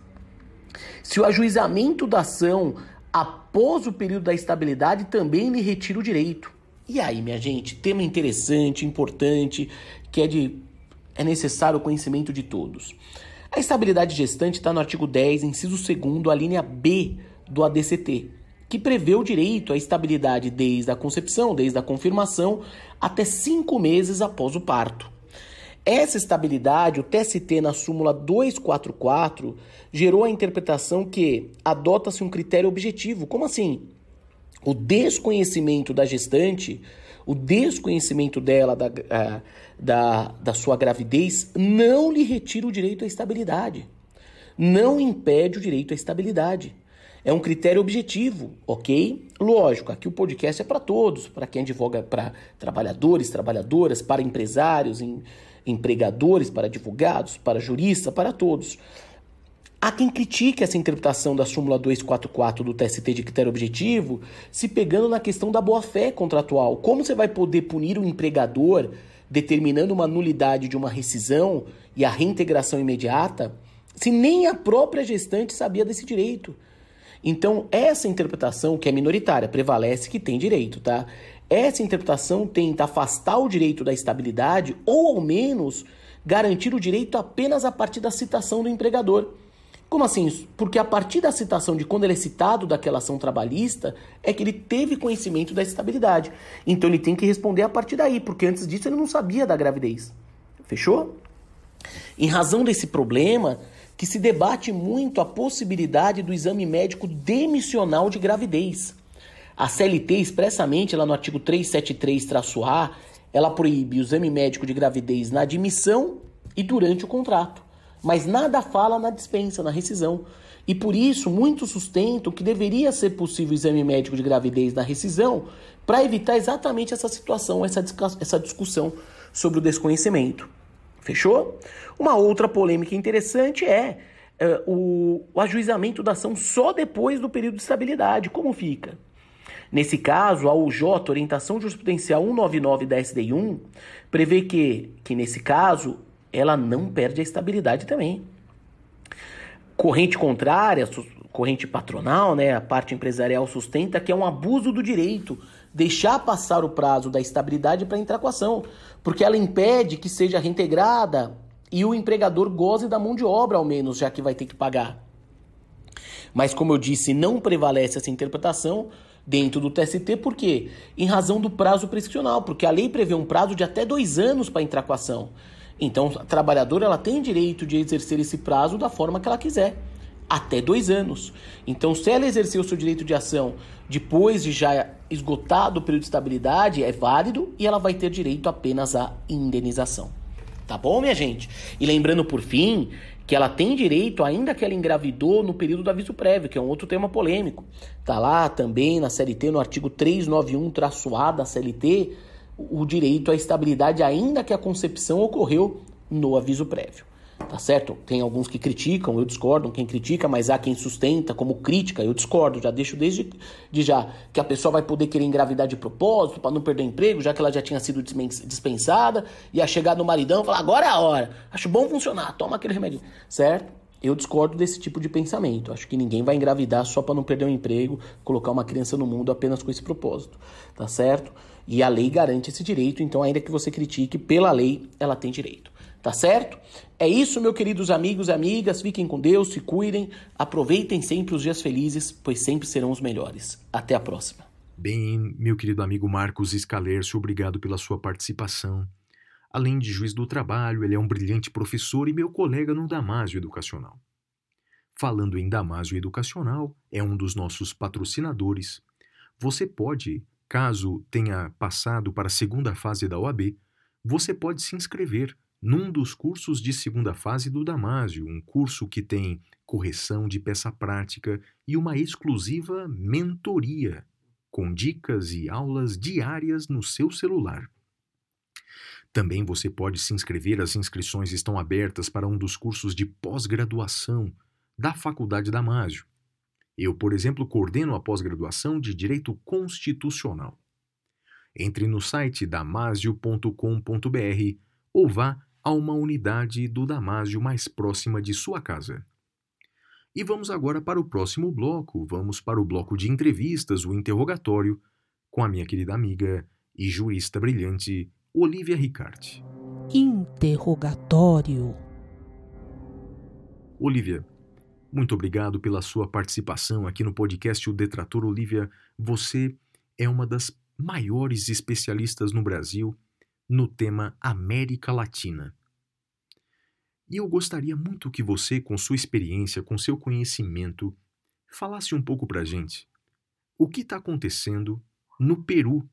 Se o ajuizamento da ação após o período da estabilidade também lhe retira o direito. E aí, minha gente, tema interessante, importante, que é de é necessário o conhecimento de todos. A estabilidade gestante está no artigo 10, inciso 2, a linha B do ADCT que prevê o direito à estabilidade desde a concepção, desde a confirmação, até cinco meses após o parto. Essa estabilidade, o TST na súmula 244, gerou a interpretação que adota-se um critério objetivo. Como assim? O desconhecimento da gestante, o desconhecimento dela da, da, da sua gravidez, não lhe retira o direito à estabilidade. Não impede o direito à estabilidade. É um critério objetivo, ok? Lógico, aqui o podcast é para todos, para quem advoga para trabalhadores, trabalhadoras, para empresários, em, empregadores, para advogados, para juristas, para todos. Há quem critique essa interpretação da súmula 244 do TST de critério objetivo, se pegando na questão da boa-fé contratual. Como você vai poder punir o empregador determinando uma nulidade de uma rescisão e a reintegração imediata, se nem a própria gestante sabia desse direito? Então, essa interpretação, que é minoritária, prevalece que tem direito, tá? Essa interpretação tenta afastar o direito da estabilidade ou, ao menos, garantir o direito apenas a partir da citação do empregador. Como assim? Porque a partir da citação de quando ele é citado daquela ação trabalhista, é que ele teve conhecimento da estabilidade. Então ele tem que responder a partir daí, porque antes disso ele não sabia da gravidez. Fechou? Em razão desse problema, que se debate muito a possibilidade do exame médico demissional de gravidez. A CLT, expressamente, lá no artigo 373-A, ela proíbe o exame médico de gravidez na admissão e durante o contrato, mas nada fala na dispensa, na rescisão. E por isso, muitos sustentam que deveria ser possível o exame médico de gravidez na rescisão para evitar exatamente essa situação, essa discussão sobre o desconhecimento. Fechou? Uma outra polêmica interessante é uh, o, o ajuizamento da ação só depois do período de estabilidade. Como fica? Nesse caso, a UJ, Orientação Jurisprudencial 199 da SDI1, prevê que, que nesse caso, ela não perde a estabilidade também. Corrente contrária, corrente patronal, né, a parte empresarial sustenta que é um abuso do direito deixar passar o prazo da estabilidade para entrar com a ação, porque ela impede que seja reintegrada e o empregador goze da mão de obra, ao menos, já que vai ter que pagar. Mas, como eu disse, não prevalece essa interpretação dentro do TST, por quê? Em razão do prazo prescricional, porque a lei prevê um prazo de até dois anos para entrar com a ação. Então, a trabalhadora ela tem direito de exercer esse prazo da forma que ela quiser, até dois anos. Então, se ela exercer o seu direito de ação depois de já esgotado o período de estabilidade, é válido e ela vai ter direito apenas à indenização. Tá bom, minha gente? E lembrando por fim que ela tem direito, ainda que ela engravidou no período do aviso prévio, que é um outro tema polêmico. Tá lá também na CLT, no artigo 391-A da CLT, o direito à estabilidade, ainda que a concepção ocorreu no aviso prévio tá certo? Tem alguns que criticam, eu discordo, quem critica, mas há quem sustenta como crítica, eu discordo, já deixo desde de já que a pessoa vai poder querer engravidar de propósito para não perder emprego, já que ela já tinha sido dispensada, e a chegar no maridão e falar, agora é a hora, acho bom funcionar, toma aquele remédio, certo? Eu discordo desse tipo de pensamento. Acho que ninguém vai engravidar só para não perder o emprego, colocar uma criança no mundo apenas com esse propósito, tá certo? E a lei garante esse direito, então ainda que você critique, pela lei ela tem direito. Tá certo? É isso, meus queridos amigos e amigas. Fiquem com Deus, se cuidem, aproveitem sempre os dias felizes, pois sempre serão os melhores. Até a próxima. Bem, meu querido amigo Marcos Escalercio, obrigado pela sua participação. Além de juiz do trabalho, ele é um brilhante professor e meu colega no Damásio Educacional. Falando em Damásio Educacional, é um dos nossos patrocinadores. Você pode, caso tenha passado para a segunda fase da OAB, você pode se inscrever num dos cursos de segunda fase do Damásio, um curso que tem correção de peça prática e uma exclusiva mentoria, com dicas e aulas diárias no seu celular. Também você pode se inscrever, as inscrições estão abertas para um dos cursos de pós-graduação da Faculdade Damásio. Eu, por exemplo, coordeno a pós-graduação de Direito Constitucional. Entre no site damasio.com.br ou vá a uma unidade do Damásio mais próxima de sua casa. E vamos agora para o próximo bloco. Vamos para o bloco de entrevistas, o interrogatório, com a minha querida amiga e jurista brilhante, Olivia Ricarte. Interrogatório. Olivia, muito obrigado pela sua participação aqui no podcast O Detrator. Olivia, você é uma das maiores especialistas no Brasil no tema América Latina. E eu gostaria muito que você, com sua experiência, com seu conhecimento, falasse um pouco para a gente o que está acontecendo no Peru,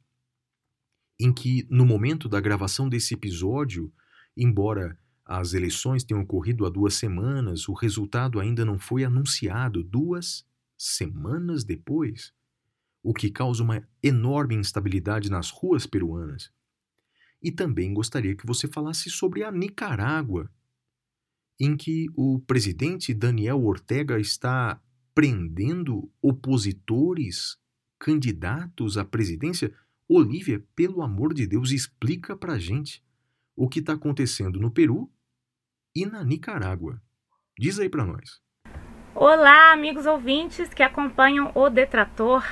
em que, no momento da gravação desse episódio, embora as eleições tenham ocorrido há duas semanas, o resultado ainda não foi anunciado duas semanas depois, o que causa uma enorme instabilidade nas ruas peruanas. E também gostaria que você falasse sobre a Nicarágua, em que o presidente Daniel Ortega está prendendo opositores, candidatos à presidência? Olivia, pelo amor de Deus, explica pra gente o que está acontecendo no Peru e na Nicarágua. Diz aí para nós. Olá, amigos ouvintes que acompanham o Detrator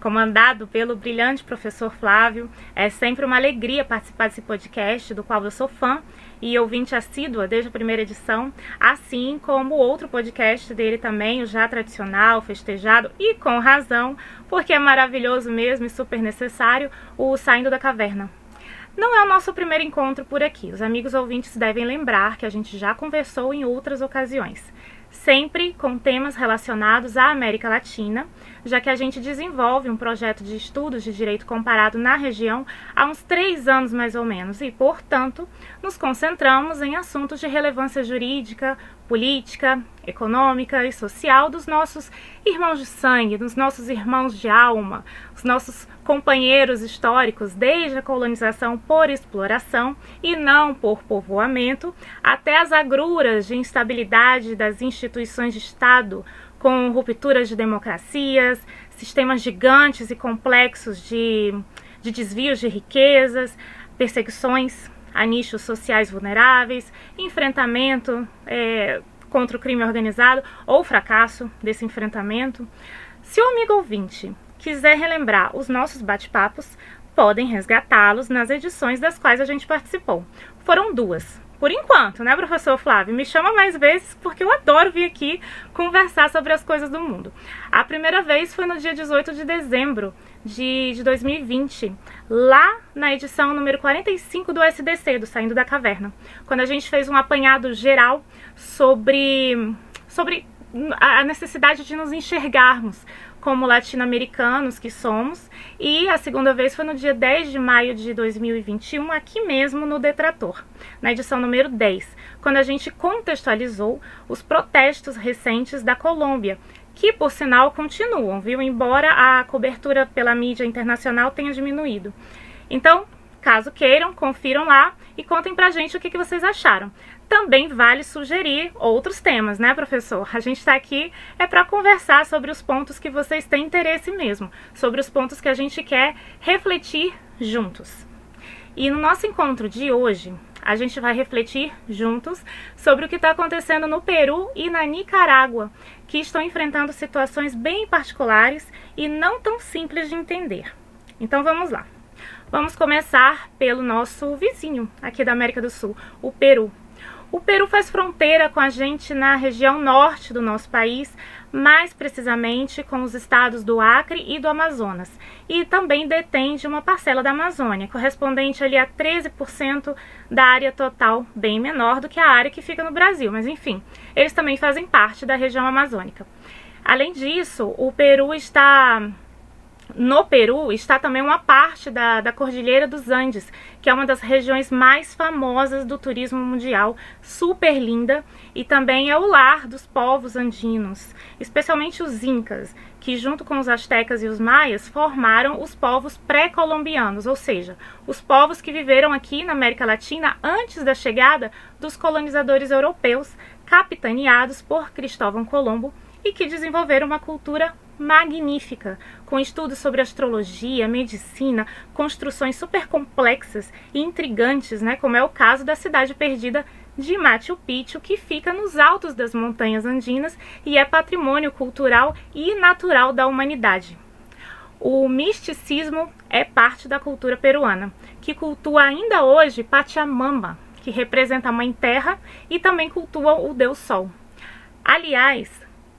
comandado pelo brilhante professor Flávio. É sempre uma alegria participar desse podcast, do qual eu sou fã e ouvinte assídua desde a primeira edição, assim como outro podcast dele também, o já tradicional, festejado e com razão, porque é maravilhoso mesmo e super necessário, o Saindo da Caverna. Não é o nosso primeiro encontro por aqui. Os amigos ouvintes devem lembrar que a gente já conversou em outras ocasiões sempre com temas relacionados à América Latina, já que a gente desenvolve um projeto de estudos de direito comparado na região há uns três anos mais ou menos, e, portanto, nos concentramos em assuntos de relevância jurídica, política, econômica e social dos nossos irmãos de sangue, dos nossos irmãos de alma, os nossos companheiros históricos desde a colonização por exploração e não por povoamento, até as agruras de instabilidade das instituições de Estado, com rupturas de democracias, sistemas gigantes e complexos de, de desvios de riquezas, perseguições a nichos sociais vulneráveis, enfrentamento é, contra o crime organizado ou fracasso desse enfrentamento. Se o amigo ouvinte quiser relembrar os nossos bate-papos, podem resgatá-los nas edições das quais a gente participou. Foram duas. Por enquanto, né, professor Flávio? Me chama mais vezes porque eu adoro vir aqui conversar sobre as coisas do mundo. A primeira vez foi no dia 18 de dezembro de, de 2020, lá na edição número 45 do SDC, do Saindo da Caverna, quando a gente fez um apanhado geral sobre, sobre a necessidade de nos enxergarmos como latino-americanos que somos. E a segunda vez foi no dia 10 de maio de 2021, aqui mesmo no Detrator, na edição número 10, quando a gente contextualizou os protestos recentes da Colômbia, que por sinal continuam, viu? Embora a cobertura pela mídia internacional tenha diminuído. Então, caso queiram, confiram lá e contem pra gente o que, que vocês acharam também vale sugerir outros temas, né, professor? A gente está aqui é para conversar sobre os pontos que vocês têm interesse mesmo, sobre os pontos que a gente quer refletir juntos. E no nosso encontro de hoje, a gente vai refletir juntos sobre o que está acontecendo no Peru e na Nicarágua, que estão enfrentando situações bem particulares e não tão simples de entender. Então vamos lá. Vamos começar pelo nosso vizinho aqui da América do Sul, o Peru. O Peru faz fronteira com a gente na região norte do nosso país, mais precisamente com os estados do Acre e do Amazonas, e também detém de uma parcela da Amazônia, correspondente ali a 13% da área total, bem menor do que a área que fica no Brasil, mas enfim, eles também fazem parte da região amazônica. Além disso, o Peru está no Peru está também uma parte da, da Cordilheira dos Andes, que é uma das regiões mais famosas do turismo mundial, super linda, e também é o lar dos povos andinos, especialmente os incas, que junto com os astecas e os maias formaram os povos pré-colombianos, ou seja, os povos que viveram aqui na América Latina antes da chegada dos colonizadores europeus, capitaneados por Cristóvão Colombo e que desenvolveram uma cultura magnífica, com estudos sobre astrologia, medicina, construções super complexas e intrigantes, né, como é o caso da cidade perdida de Machu Picchu, que fica nos altos das montanhas andinas e é patrimônio cultural e natural da humanidade. O misticismo é parte da cultura peruana, que cultua ainda hoje Pachamama, que representa a Mãe Terra, e também cultua o Deus Sol. Aliás,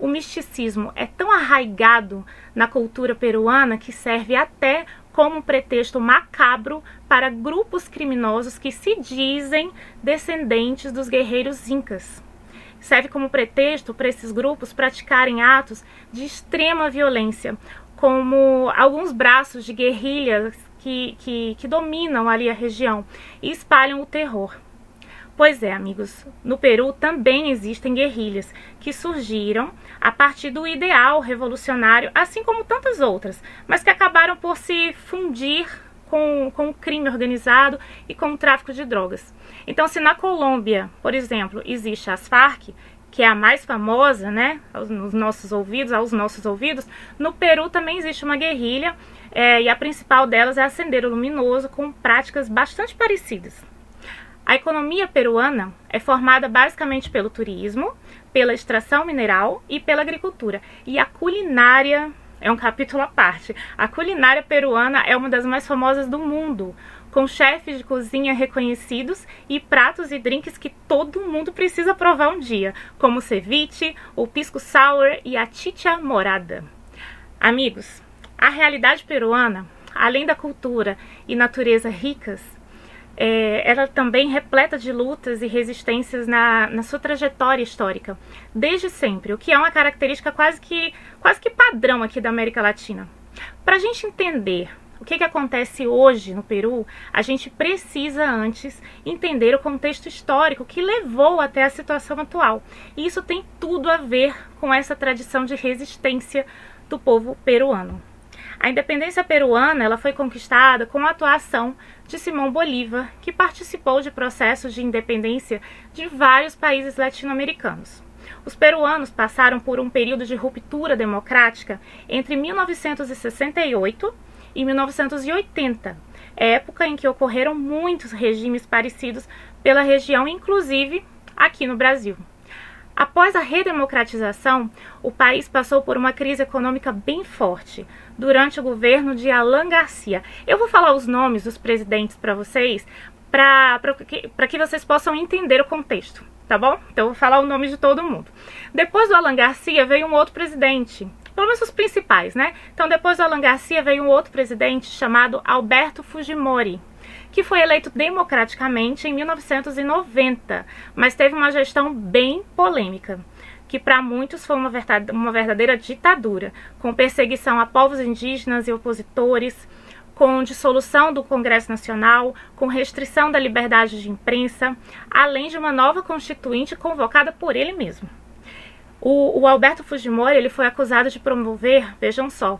o misticismo é tão arraigado na cultura peruana que serve até como pretexto macabro para grupos criminosos que se dizem descendentes dos guerreiros incas. Serve como pretexto para esses grupos praticarem atos de extrema violência, como alguns braços de guerrilhas que, que, que dominam ali a região e espalham o terror. Pois é, amigos, no Peru também existem guerrilhas que surgiram a partir do ideal revolucionário, assim como tantas outras, mas que acabaram por se fundir com, com o crime organizado e com o tráfico de drogas. Então, se na Colômbia, por exemplo, existe as Farc, que é a mais famosa, né, nos nossos ouvidos, aos nossos ouvidos, no Peru também existe uma guerrilha é, e a principal delas é a Sendero Luminoso, com práticas bastante parecidas. A economia peruana é formada basicamente pelo turismo, pela extração mineral e pela agricultura. E a culinária é um capítulo à parte. A culinária peruana é uma das mais famosas do mundo, com chefes de cozinha reconhecidos e pratos e drinks que todo mundo precisa provar um dia, como o ceviche, o pisco sour e a chicha morada. Amigos, a realidade peruana, além da cultura e natureza ricas, é, ela também repleta de lutas e resistências na, na sua trajetória histórica, desde sempre, o que é uma característica quase que, quase que padrão aqui da América Latina. Para a gente entender o que, que acontece hoje no Peru, a gente precisa antes entender o contexto histórico que levou até a situação atual. E isso tem tudo a ver com essa tradição de resistência do povo peruano. A independência peruana ela foi conquistada com a atuação de Simão Bolívar, que participou de processos de independência de vários países latino-americanos. Os peruanos passaram por um período de ruptura democrática entre 1968 e 1980, época em que ocorreram muitos regimes parecidos pela região, inclusive aqui no Brasil. Após a redemocratização, o país passou por uma crise econômica bem forte durante o governo de Alan Garcia. Eu vou falar os nomes dos presidentes para vocês, para que, que vocês possam entender o contexto, tá bom? Então eu vou falar o nome de todo mundo. Depois do Alan Garcia veio um outro presidente, pelo menos os principais, né? Então depois do Alan Garcia veio um outro presidente chamado Alberto Fujimori que foi eleito democraticamente em 1990, mas teve uma gestão bem polêmica que para muitos foi uma verdadeira ditadura, com perseguição a povos indígenas e opositores, com dissolução do Congresso Nacional, com restrição da liberdade de imprensa, além de uma nova constituinte convocada por ele mesmo. O, o Alberto Fujimori ele foi acusado de promover, vejam só,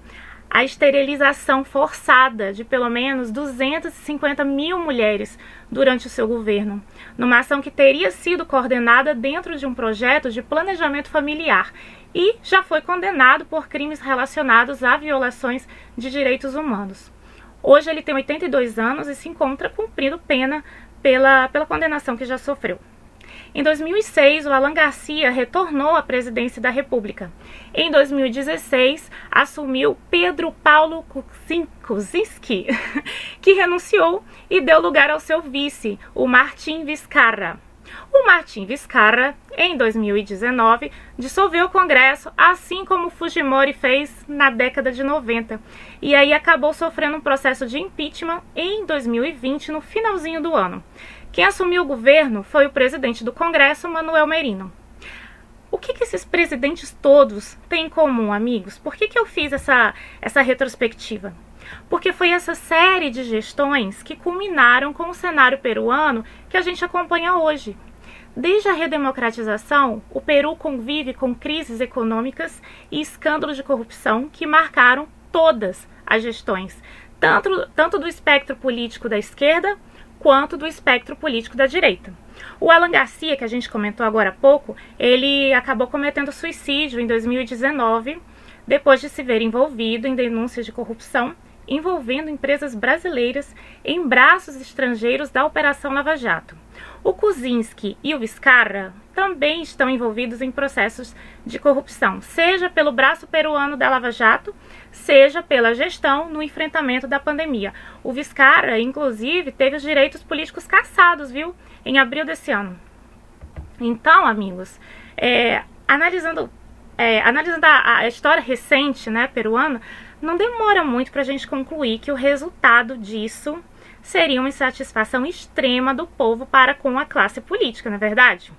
a esterilização forçada de pelo menos 250 mil mulheres durante o seu governo, numa ação que teria sido coordenada dentro de um projeto de planejamento familiar e já foi condenado por crimes relacionados a violações de direitos humanos. Hoje ele tem 82 anos e se encontra cumprindo pena pela, pela condenação que já sofreu. Em 2006, o Alan Garcia retornou à presidência da República. Em 2016, assumiu Pedro Paulo Kuczynski, que renunciou e deu lugar ao seu vice, o Martim Vizcarra. O Martim Vizcarra, em 2019, dissolveu o Congresso, assim como Fujimori fez na década de 90, e aí acabou sofrendo um processo de impeachment em 2020, no finalzinho do ano. Quem assumiu o governo foi o presidente do Congresso, Manuel Merino. O que, que esses presidentes todos têm em comum, amigos? Por que, que eu fiz essa, essa retrospectiva? Porque foi essa série de gestões que culminaram com o cenário peruano que a gente acompanha hoje. Desde a redemocratização, o Peru convive com crises econômicas e escândalos de corrupção que marcaram todas as gestões, tanto, tanto do espectro político da esquerda quanto do espectro político da direita. O Alan Garcia, que a gente comentou agora há pouco, ele acabou cometendo suicídio em 2019, depois de se ver envolvido em denúncias de corrupção envolvendo empresas brasileiras em braços estrangeiros da Operação Lava Jato. O Kuczynski e o Vizcarra também estão envolvidos em processos de corrupção, seja pelo braço peruano da Lava Jato, seja pela gestão no enfrentamento da pandemia. O Vizcarra, inclusive, teve os direitos políticos cassados, viu, em abril desse ano. Então, amigos, é, analisando, é, analisando a, a, história recente né, peruana, não demora muito para a gente concluir que o resultado disso seria uma insatisfação extrema do povo para com a classe política, não é verdade?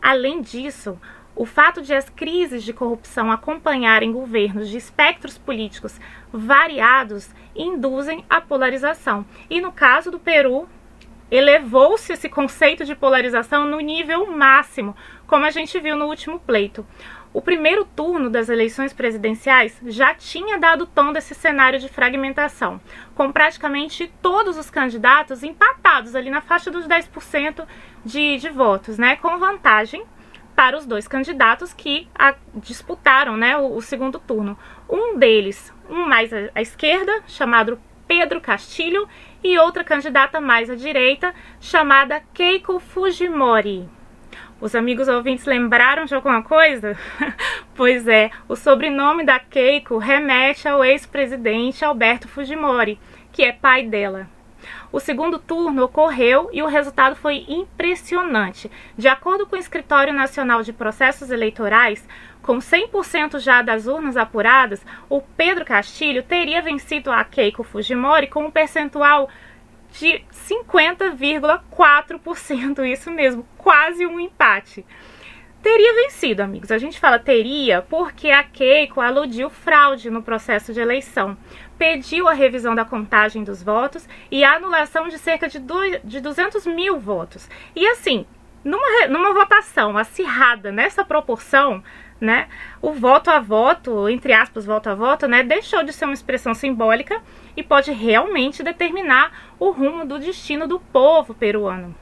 Além disso, o fato de as crises de corrupção acompanharem governos de espectros políticos variados induzem a polarização. E no caso do Peru, elevou-se esse conceito de polarização no nível máximo, como a gente viu no último pleito. O primeiro turno das eleições presidenciais já tinha dado tom desse cenário de fragmentação, com praticamente todos os candidatos empatados ali na faixa dos 10% de, de votos, né, com vantagem para os dois candidatos que disputaram né, o, o, segundo turno. Um deles, um mais à esquerda, chamado Pedro Castilho, e outra candidata mais à direita, chamada Keiko Fujimori. Os amigos ouvintes lembraram de alguma coisa? pois é, o sobrenome da Keiko remete ao ex-presidente Alberto Fujimori, que é pai dela. O segundo turno ocorreu e o resultado foi impressionante. De acordo com o Escritório Nacional de Processos Eleitorais, com 100% já das urnas apuradas, o Pedro Castilho teria vencido a Keiko Fujimori com um percentual de 50,4%, isso mesmo, quase um empate. teria vencido, amigos. A gente fala teria porque a Keiko aludiu fraude no processo de eleição, pediu a revisão da contagem dos votos e a anulação de cerca de, de 200 mil votos. E assim, numa, numa votação acirrada nessa proporção, né, o voto a voto, entre aspas, voto a voto, né, deixou de ser uma expressão simbólica e pode realmente determinar o rumo do destino do povo peruano.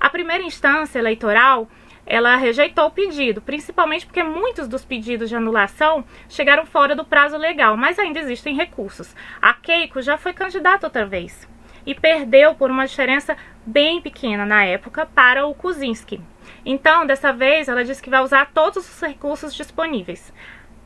A primeira instância eleitoral ela rejeitou o pedido, principalmente porque muitos dos pedidos de anulação chegaram fora do prazo legal, mas ainda existem recursos. A Keiko já foi candidata outra vez e perdeu por uma diferença bem pequena na época para o Kuczynski. Então, dessa vez, ela disse que vai usar todos os recursos disponíveis.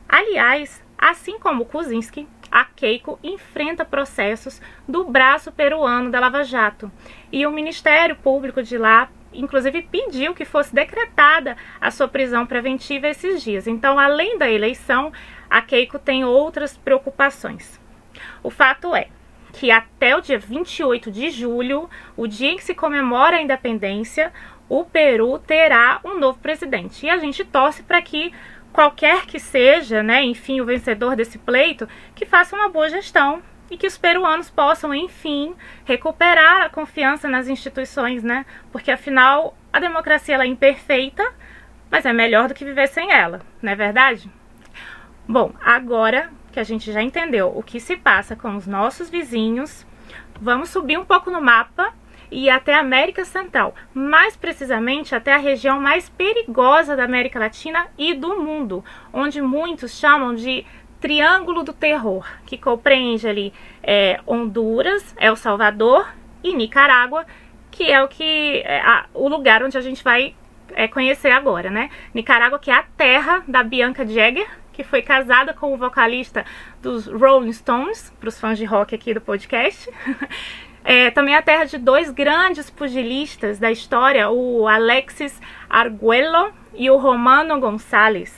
Aliás, assim como o Kuczynski, a Keiko enfrenta processos do braço peruano da Lava Jato. E o Ministério Público de lá inclusive pediu que fosse decretada a sua prisão preventiva esses dias. Então, além da eleição, a Keiko tem outras preocupações. O fato é que até o dia 28 de julho, o dia em que se comemora a independência, o Peru terá um novo presidente. E a gente torce para que qualquer que seja, né, enfim, o vencedor desse pleito, que faça uma boa gestão e que os peruanos possam, enfim, recuperar a confiança nas instituições, né? Porque afinal a democracia ela é imperfeita, mas é melhor do que viver sem ela, não é verdade? Bom, agora que a gente já entendeu o que se passa com os nossos vizinhos, vamos subir um pouco no mapa e ir até a América Central, mais precisamente até a região mais perigosa da América Latina e do mundo, onde muitos chamam de Triângulo do Terror, que compreende ali é, Honduras, El Salvador e Nicarágua, que é o que é, a, o lugar onde a gente vai é, conhecer agora, né? Nicarágua, que é a terra da Bianca Jagger, que foi casada com o vocalista dos Rolling Stones, para os fãs de rock aqui do podcast. É, também a terra de dois grandes pugilistas da história, o Alexis Arguello e o Romano Gonçalves.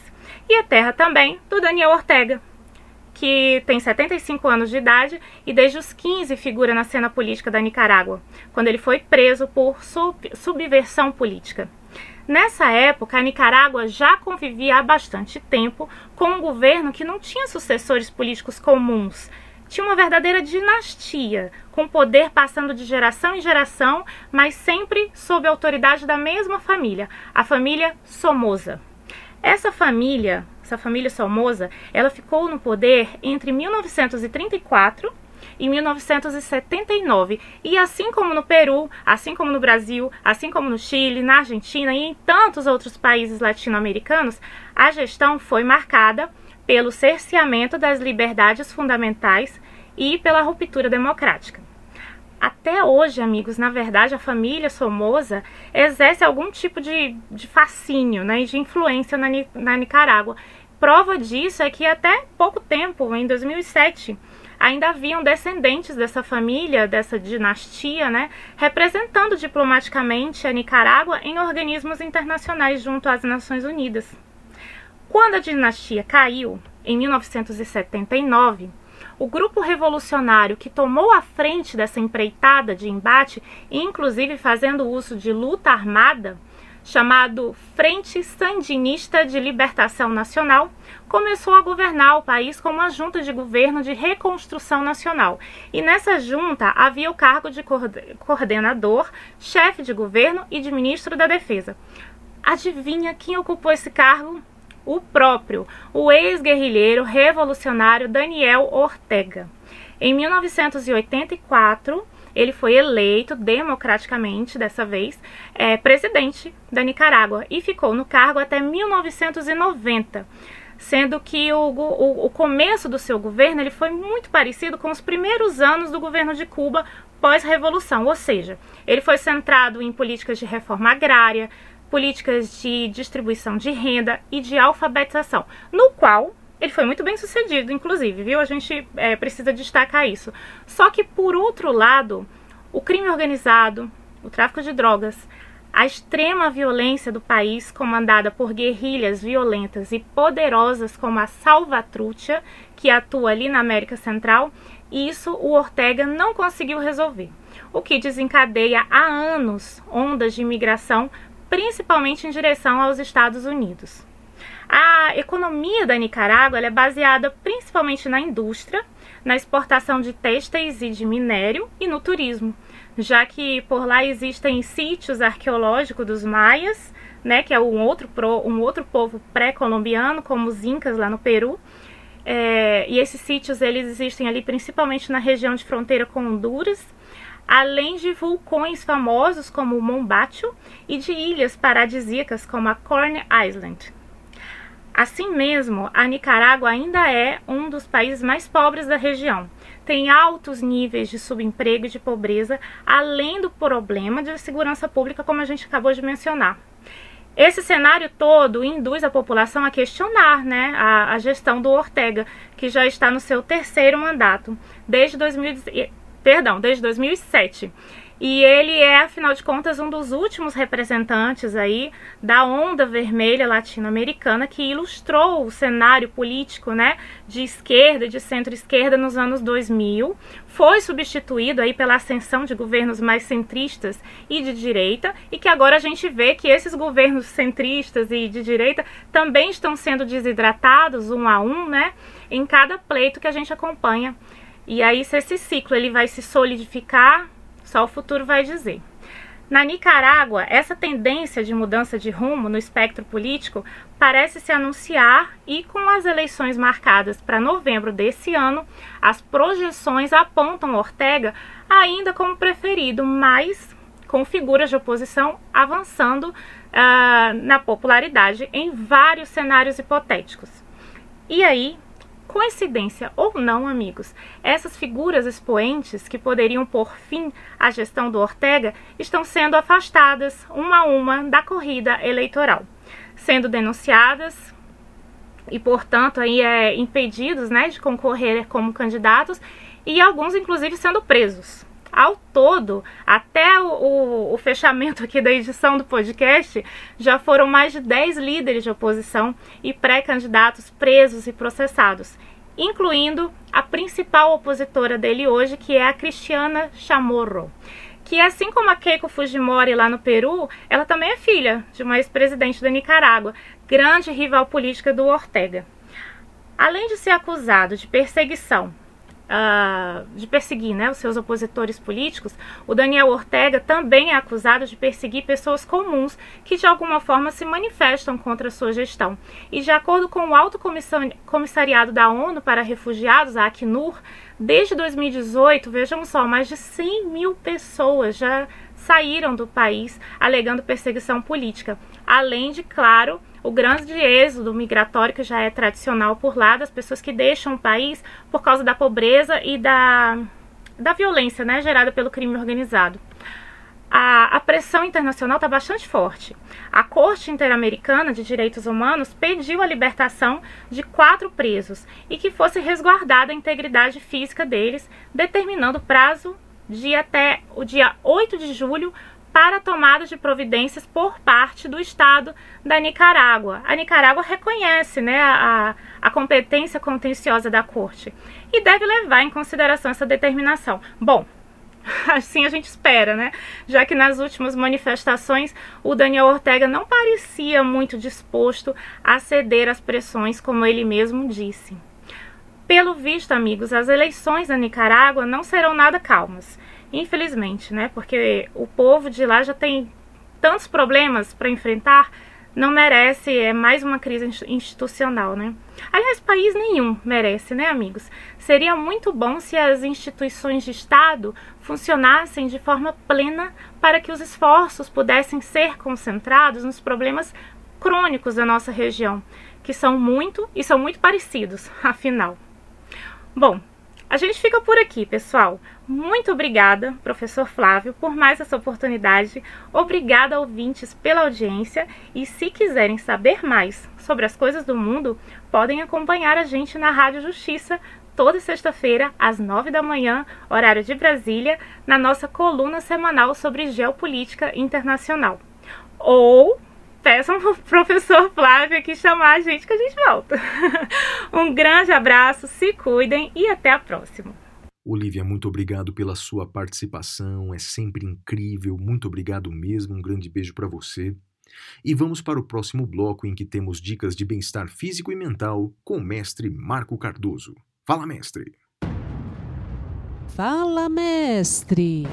E a terra também do Daniel Ortega, que tem 75 anos de idade e desde os 15 figura na cena política da Nicarágua, quando ele foi preso por sub subversão política. Nessa época, a Nicarágua já convivia há bastante tempo com um governo que não tinha sucessores políticos comuns. Tinha uma verdadeira dinastia, com poder passando de geração em geração, mas sempre sob a autoridade da mesma família, a família Somoza. Essa família essa família Somoza, ela ficou no poder entre 1934 e 1979. E assim como no Peru, assim como no Brasil, assim como no Chile, na Argentina e em tantos outros países latino-americanos, a gestão foi marcada pelo cerceamento das liberdades fundamentais e pela ruptura democrática. Até hoje, amigos, na verdade, a família Somoza exerce algum tipo de, de fascínio né, e de influência na, na Nicarágua. Prova disso é que até pouco tempo, em 2007, ainda haviam descendentes dessa família, dessa dinastia, né, representando diplomaticamente a Nicarágua em organismos internacionais junto às Nações Unidas. Quando a dinastia caiu, em 1979, o grupo revolucionário que tomou a frente dessa empreitada de embate, inclusive fazendo uso de luta armada, chamado Frente Sandinista de Libertação Nacional, começou a governar o país como uma junta de governo de reconstrução nacional. E nessa junta havia o cargo de coordenador, chefe de governo e de ministro da Defesa. Adivinha quem ocupou esse cargo? O próprio, o ex-guerrilheiro revolucionário Daniel Ortega. Em 1984, ele foi eleito democraticamente, dessa vez, é, presidente da Nicarágua e ficou no cargo até 1990 sendo que o, o, o, começo do seu governo ele foi muito parecido com os primeiros anos do governo de Cuba pós-revolução, ou seja, ele foi centrado em políticas de reforma agrária, políticas de distribuição de renda e de alfabetização, no qual ele foi muito bem sucedido, inclusive, viu? A gente é, precisa destacar isso. Só que, por outro lado, o crime organizado, o tráfico de drogas, a extrema violência do país, comandada por guerrilhas violentas e poderosas como a Salvatrucha, que atua ali na América Central, isso o Ortega não conseguiu resolver, o que desencadeia há anos ondas de imigração principalmente em direção aos Estados Unidos. A economia da Nicarágua é baseada principalmente na indústria, na exportação de têxteis e de minério e no turismo, já que por lá existem sítios arqueológicos dos maias, né, que é um outro, um outro povo pré-colombiano, como os incas lá no Peru, é, e esses sítios eles existem ali principalmente na região de fronteira com Honduras, além de vulcões famosos como o Mombacho e de ilhas paradisíacas como a Corn Island. Assim mesmo, a Nicarágua ainda é um dos países mais pobres da região. Tem altos níveis de subemprego e de pobreza, além do problema de segurança pública, como a gente acabou de mencionar. Esse cenário todo induz a população a questionar né, a, a, gestão do Ortega, que já está no seu terceiro mandato, desde, 2000, perdão, desde 2007. E ele é, afinal de contas, um dos últimos representantes aí da onda vermelha latino-americana que ilustrou o cenário político, né, de esquerda de centro-esquerda nos anos 2000. Foi substituído aí pela ascensão de governos mais centristas e de direita, e que agora a gente vê que esses governos centristas e de direita também estão sendo desidratados um a um, né, em cada pleito que a gente acompanha. E aí, se esse ciclo ele vai se solidificar só o futuro vai dizer. Na Nicarágua, essa tendência de mudança de rumo no espectro político parece se anunciar e, com as eleições marcadas para novembro desse ano, as projeções apontam Ortega ainda como preferido, mas com figuras de oposição avançando uh, na popularidade em vários cenários hipotéticos. E aí, Coincidência ou não, amigos, essas figuras expoentes que poderiam pôr fim à gestão do Ortega estão sendo afastadas uma a uma da corrida eleitoral, sendo denunciadas e, portanto, aí é impedidos, né, de concorrer como candidatos e alguns inclusive sendo presos. Ao todo, até o, o, o, fechamento aqui da edição do podcast, já foram mais de 10 líderes de oposição e pré-candidatos presos e processados, incluindo a principal opositora dele hoje, que é a Cristiana Chamorro. Que assim como a Keiko Fujimori lá no Peru, ela também é filha de uma ex-presidente da Nicarágua, grande rival política do Ortega. Além de ser acusado de perseguição uh, de perseguir né, os seus opositores políticos, o Daniel Ortega também é acusado de perseguir pessoas comuns que de alguma forma se manifestam contra a sua gestão. E de acordo com o Alto Comissariado da ONU para Refugiados, a Acnur, desde 2018, vejam só, mais de 100 mil pessoas já saíram do país alegando perseguição política, além de, claro, o grande êxodo migratório que já é tradicional por lá, das pessoas que deixam o país por causa da pobreza e da, da violência né, gerada pelo crime organizado. A, a pressão internacional está bastante forte. A Corte Interamericana de Direitos Humanos pediu a libertação de quatro presos e que fosse resguardada a integridade física deles, determinando prazo de até o dia 8 de julho para a tomada de providências por parte do Estado da Nicarágua. A Nicarágua reconhece né, a, a competência contenciosa da Corte e deve levar em consideração essa determinação. Bom, assim a gente espera, né? Já que nas últimas manifestações o Daniel Ortega não parecia muito disposto a ceder às pressões, como ele mesmo disse. Pelo visto, amigos, as eleições na Nicarágua não serão nada calmas. Infelizmente, né? Porque o povo de lá já tem tantos problemas para enfrentar, não merece é mais uma crise institucional, né? Aliás, país nenhum merece, né, amigos? Seria muito bom se as instituições de Estado funcionassem de forma plena para que os esforços pudessem ser concentrados nos problemas crônicos da nossa região, que são muito e são muito parecidos, afinal. Bom, a gente fica por aqui, pessoal. Muito obrigada, professor Flávio, por mais essa oportunidade. Obrigada, ouvintes, pela audiência. E se quiserem saber mais sobre as coisas do mundo, podem acompanhar a gente na Rádio Justiça toda sexta-feira, às nove da manhã, horário de Brasília, na nossa coluna semanal sobre geopolítica internacional. Ou peçam pro professor Flávio aqui chamar a gente que a gente volta. um grande abraço, se cuidem e até a próxima. Olivia, muito obrigado pela sua participação, é sempre incrível, muito obrigado mesmo, um grande beijo para você. E vamos para o próximo bloco em que temos dicas de bem-estar físico e mental com o mestre Marco Cardoso. Fala, mestre! Fala, mestre!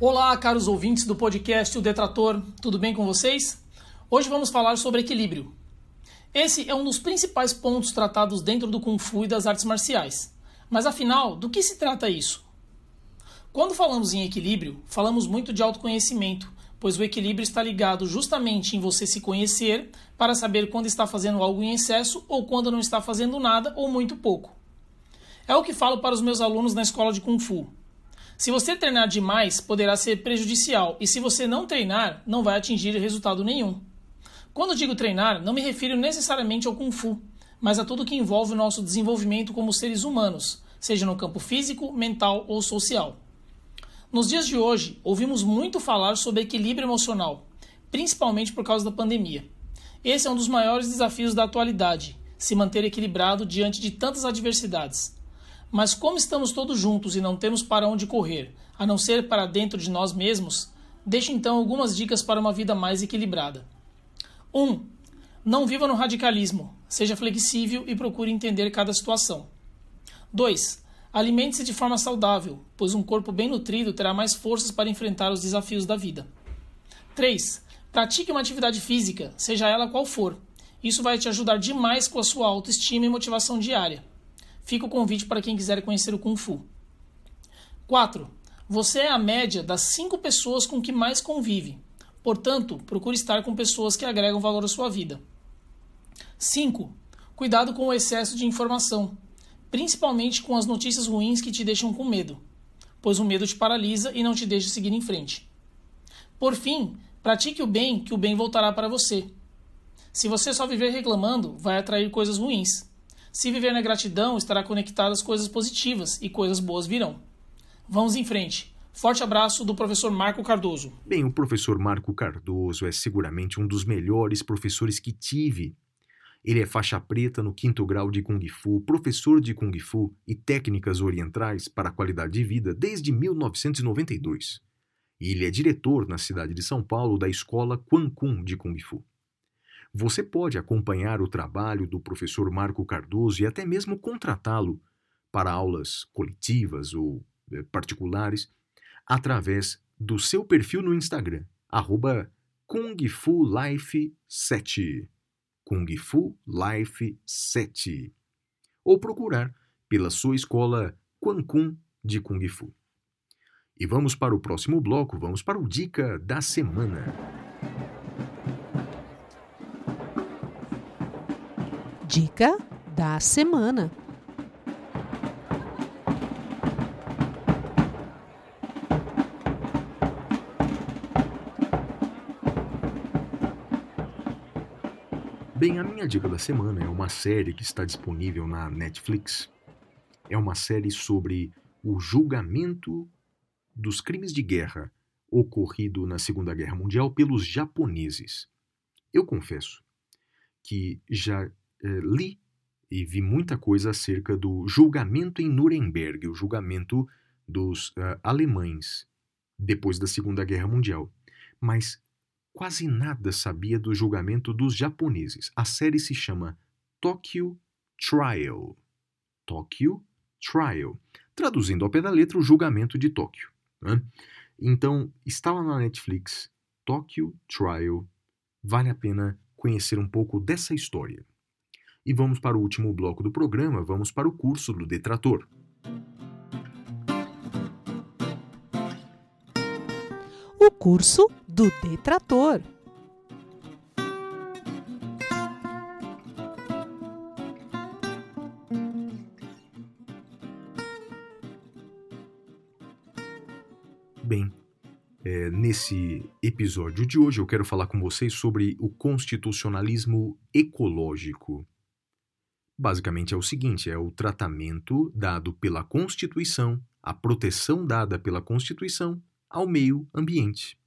Olá, caros ouvintes do podcast O Detrator, tudo bem com vocês? Hoje vamos falar sobre equilíbrio. Esse é um dos principais pontos tratados dentro do Kung Fu e das artes marciais. Mas afinal, do que se trata isso? Quando falamos em equilíbrio, falamos muito de autoconhecimento, pois o equilíbrio está ligado justamente em você se conhecer para saber quando está fazendo algo em excesso ou quando não está fazendo nada ou muito pouco. É o que falo para os meus alunos na escola de Kung Fu. Se você treinar demais, poderá ser prejudicial, e se você não treinar, não vai atingir resultado nenhum. Quando digo treinar, não me refiro necessariamente ao Kung Fu, mas a tudo que envolve o nosso desenvolvimento como seres humanos, seja no campo físico, mental ou social. Nos dias de hoje, ouvimos muito falar sobre equilíbrio emocional, principalmente por causa da pandemia. Esse é um dos maiores desafios da atualidade, se manter equilibrado diante de tantas adversidades. Mas como estamos todos juntos e não temos para onde correr, a não ser para dentro de nós mesmos, deixo então algumas dicas para uma vida mais equilibrada. 1. Um, não viva no radicalismo, seja flexível e procure entender cada situação. 2. Alimente-se de forma saudável, pois um corpo bem nutrido terá mais forças para enfrentar os desafios da vida. 3. Pratique uma atividade física, seja ela qual for. Isso vai te ajudar demais com a sua autoestima e motivação diária. Fica o convite para quem quiser conhecer o Kung Fu. 4. Você é a média das 5 pessoas com que mais convive. Portanto, procure estar com pessoas que agregam valor à sua vida. 5. Cuidado com o excesso de informação, principalmente com as notícias ruins que te deixam com medo, pois o medo te paralisa e não te deixa seguir em frente. Por fim, pratique o bem, que o bem voltará para você. Se você só viver reclamando, vai atrair coisas ruins. Se viver na gratidão, estará conectado às coisas positivas e coisas boas virão. Vamos em frente. Forte abraço do professor Marco Cardoso. Bem, o professor Marco Cardoso é seguramente um dos melhores professores que tive. Ele é faixa preta no quinto grau de Kung Fu, professor de Kung Fu e técnicas orientais para a qualidade de vida desde 1992. E ele é diretor na cidade de São Paulo da escola Quan Kun de Kung Fu. Você pode acompanhar o trabalho do professor Marco Cardoso e até mesmo contratá-lo para aulas coletivas ou eh, particulares através do seu perfil no Instagram, arroba KungFuLife7. KungFuLife7. Ou procurar pela sua escola Quan Kun de Kung Fu. E vamos para o próximo bloco, vamos para o Dica da Semana. Dica da semana. Bem, a minha dica da semana é uma série que está disponível na Netflix. É uma série sobre o julgamento dos crimes de guerra ocorrido na Segunda Guerra Mundial pelos japoneses. Eu confesso que já eh, li e vi muita coisa acerca do julgamento em Nuremberg, o julgamento dos uh, alemães depois da Segunda Guerra Mundial. Mas quase nada sabia do julgamento dos japoneses. A série se chama Tokyo Trial. Tokyo Trial. Traduzindo ao pé da letra, o julgamento de Tóquio. Né? Então, está lá na Netflix, Tokyo Trial. Vale a pena conhecer um pouco dessa história. E vamos para o último bloco do programa, vamos para o curso do detrator. O curso do detrator. Bem, é, nesse episódio de hoje eu quero falar com vocês sobre o constitucionalismo ecológico. Basicamente é o seguinte: é o tratamento dado pela Constituição, a proteção dada pela Constituição ao meio ambiente.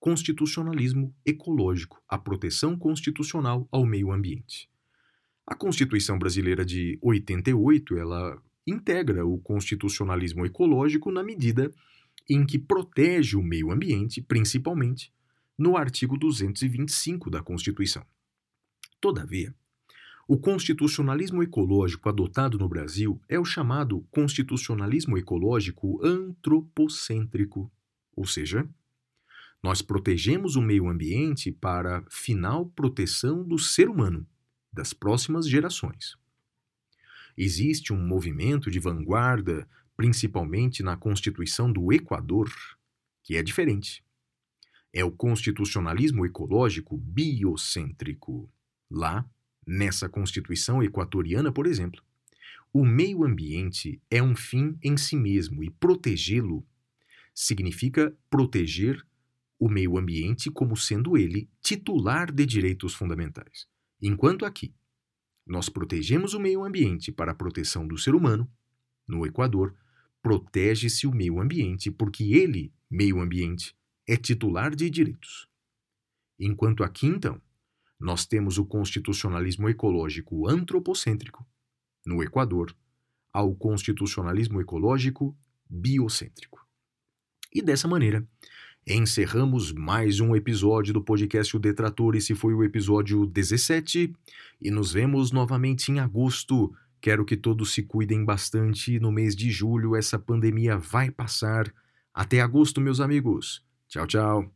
Constitucionalismo ecológico, a proteção constitucional ao meio ambiente. A Constituição brasileira de 88, ela integra o constitucionalismo ecológico na medida em que protege o meio ambiente, principalmente no artigo 225 da Constituição. Todavia, o constitucionalismo ecológico adotado no Brasil é o chamado constitucionalismo ecológico antropocêntrico, ou seja, nós protegemos o meio ambiente para final proteção do ser humano, das próximas gerações. Existe um movimento de vanguarda, principalmente na Constituição do Equador, que é diferente. É o constitucionalismo ecológico biocêntrico. Lá, Nessa Constituição equatoriana, por exemplo, o meio ambiente é um fim em si mesmo e protegê-lo significa proteger o meio ambiente como sendo ele titular de direitos fundamentais. Enquanto aqui nós protegemos o meio ambiente para a proteção do ser humano, no Equador, protege-se o meio ambiente porque ele, meio ambiente, é titular de direitos. Enquanto aqui, então, nós temos o constitucionalismo ecológico antropocêntrico, no Equador, ao constitucionalismo ecológico biocêntrico. E dessa maneira, encerramos mais um episódio do podcast O Detrator. Esse foi o episódio 17 e nos vemos novamente em agosto. Quero que todos se cuidem bastante. No mês de julho, essa pandemia vai passar. Até agosto, meus amigos. Tchau, tchau.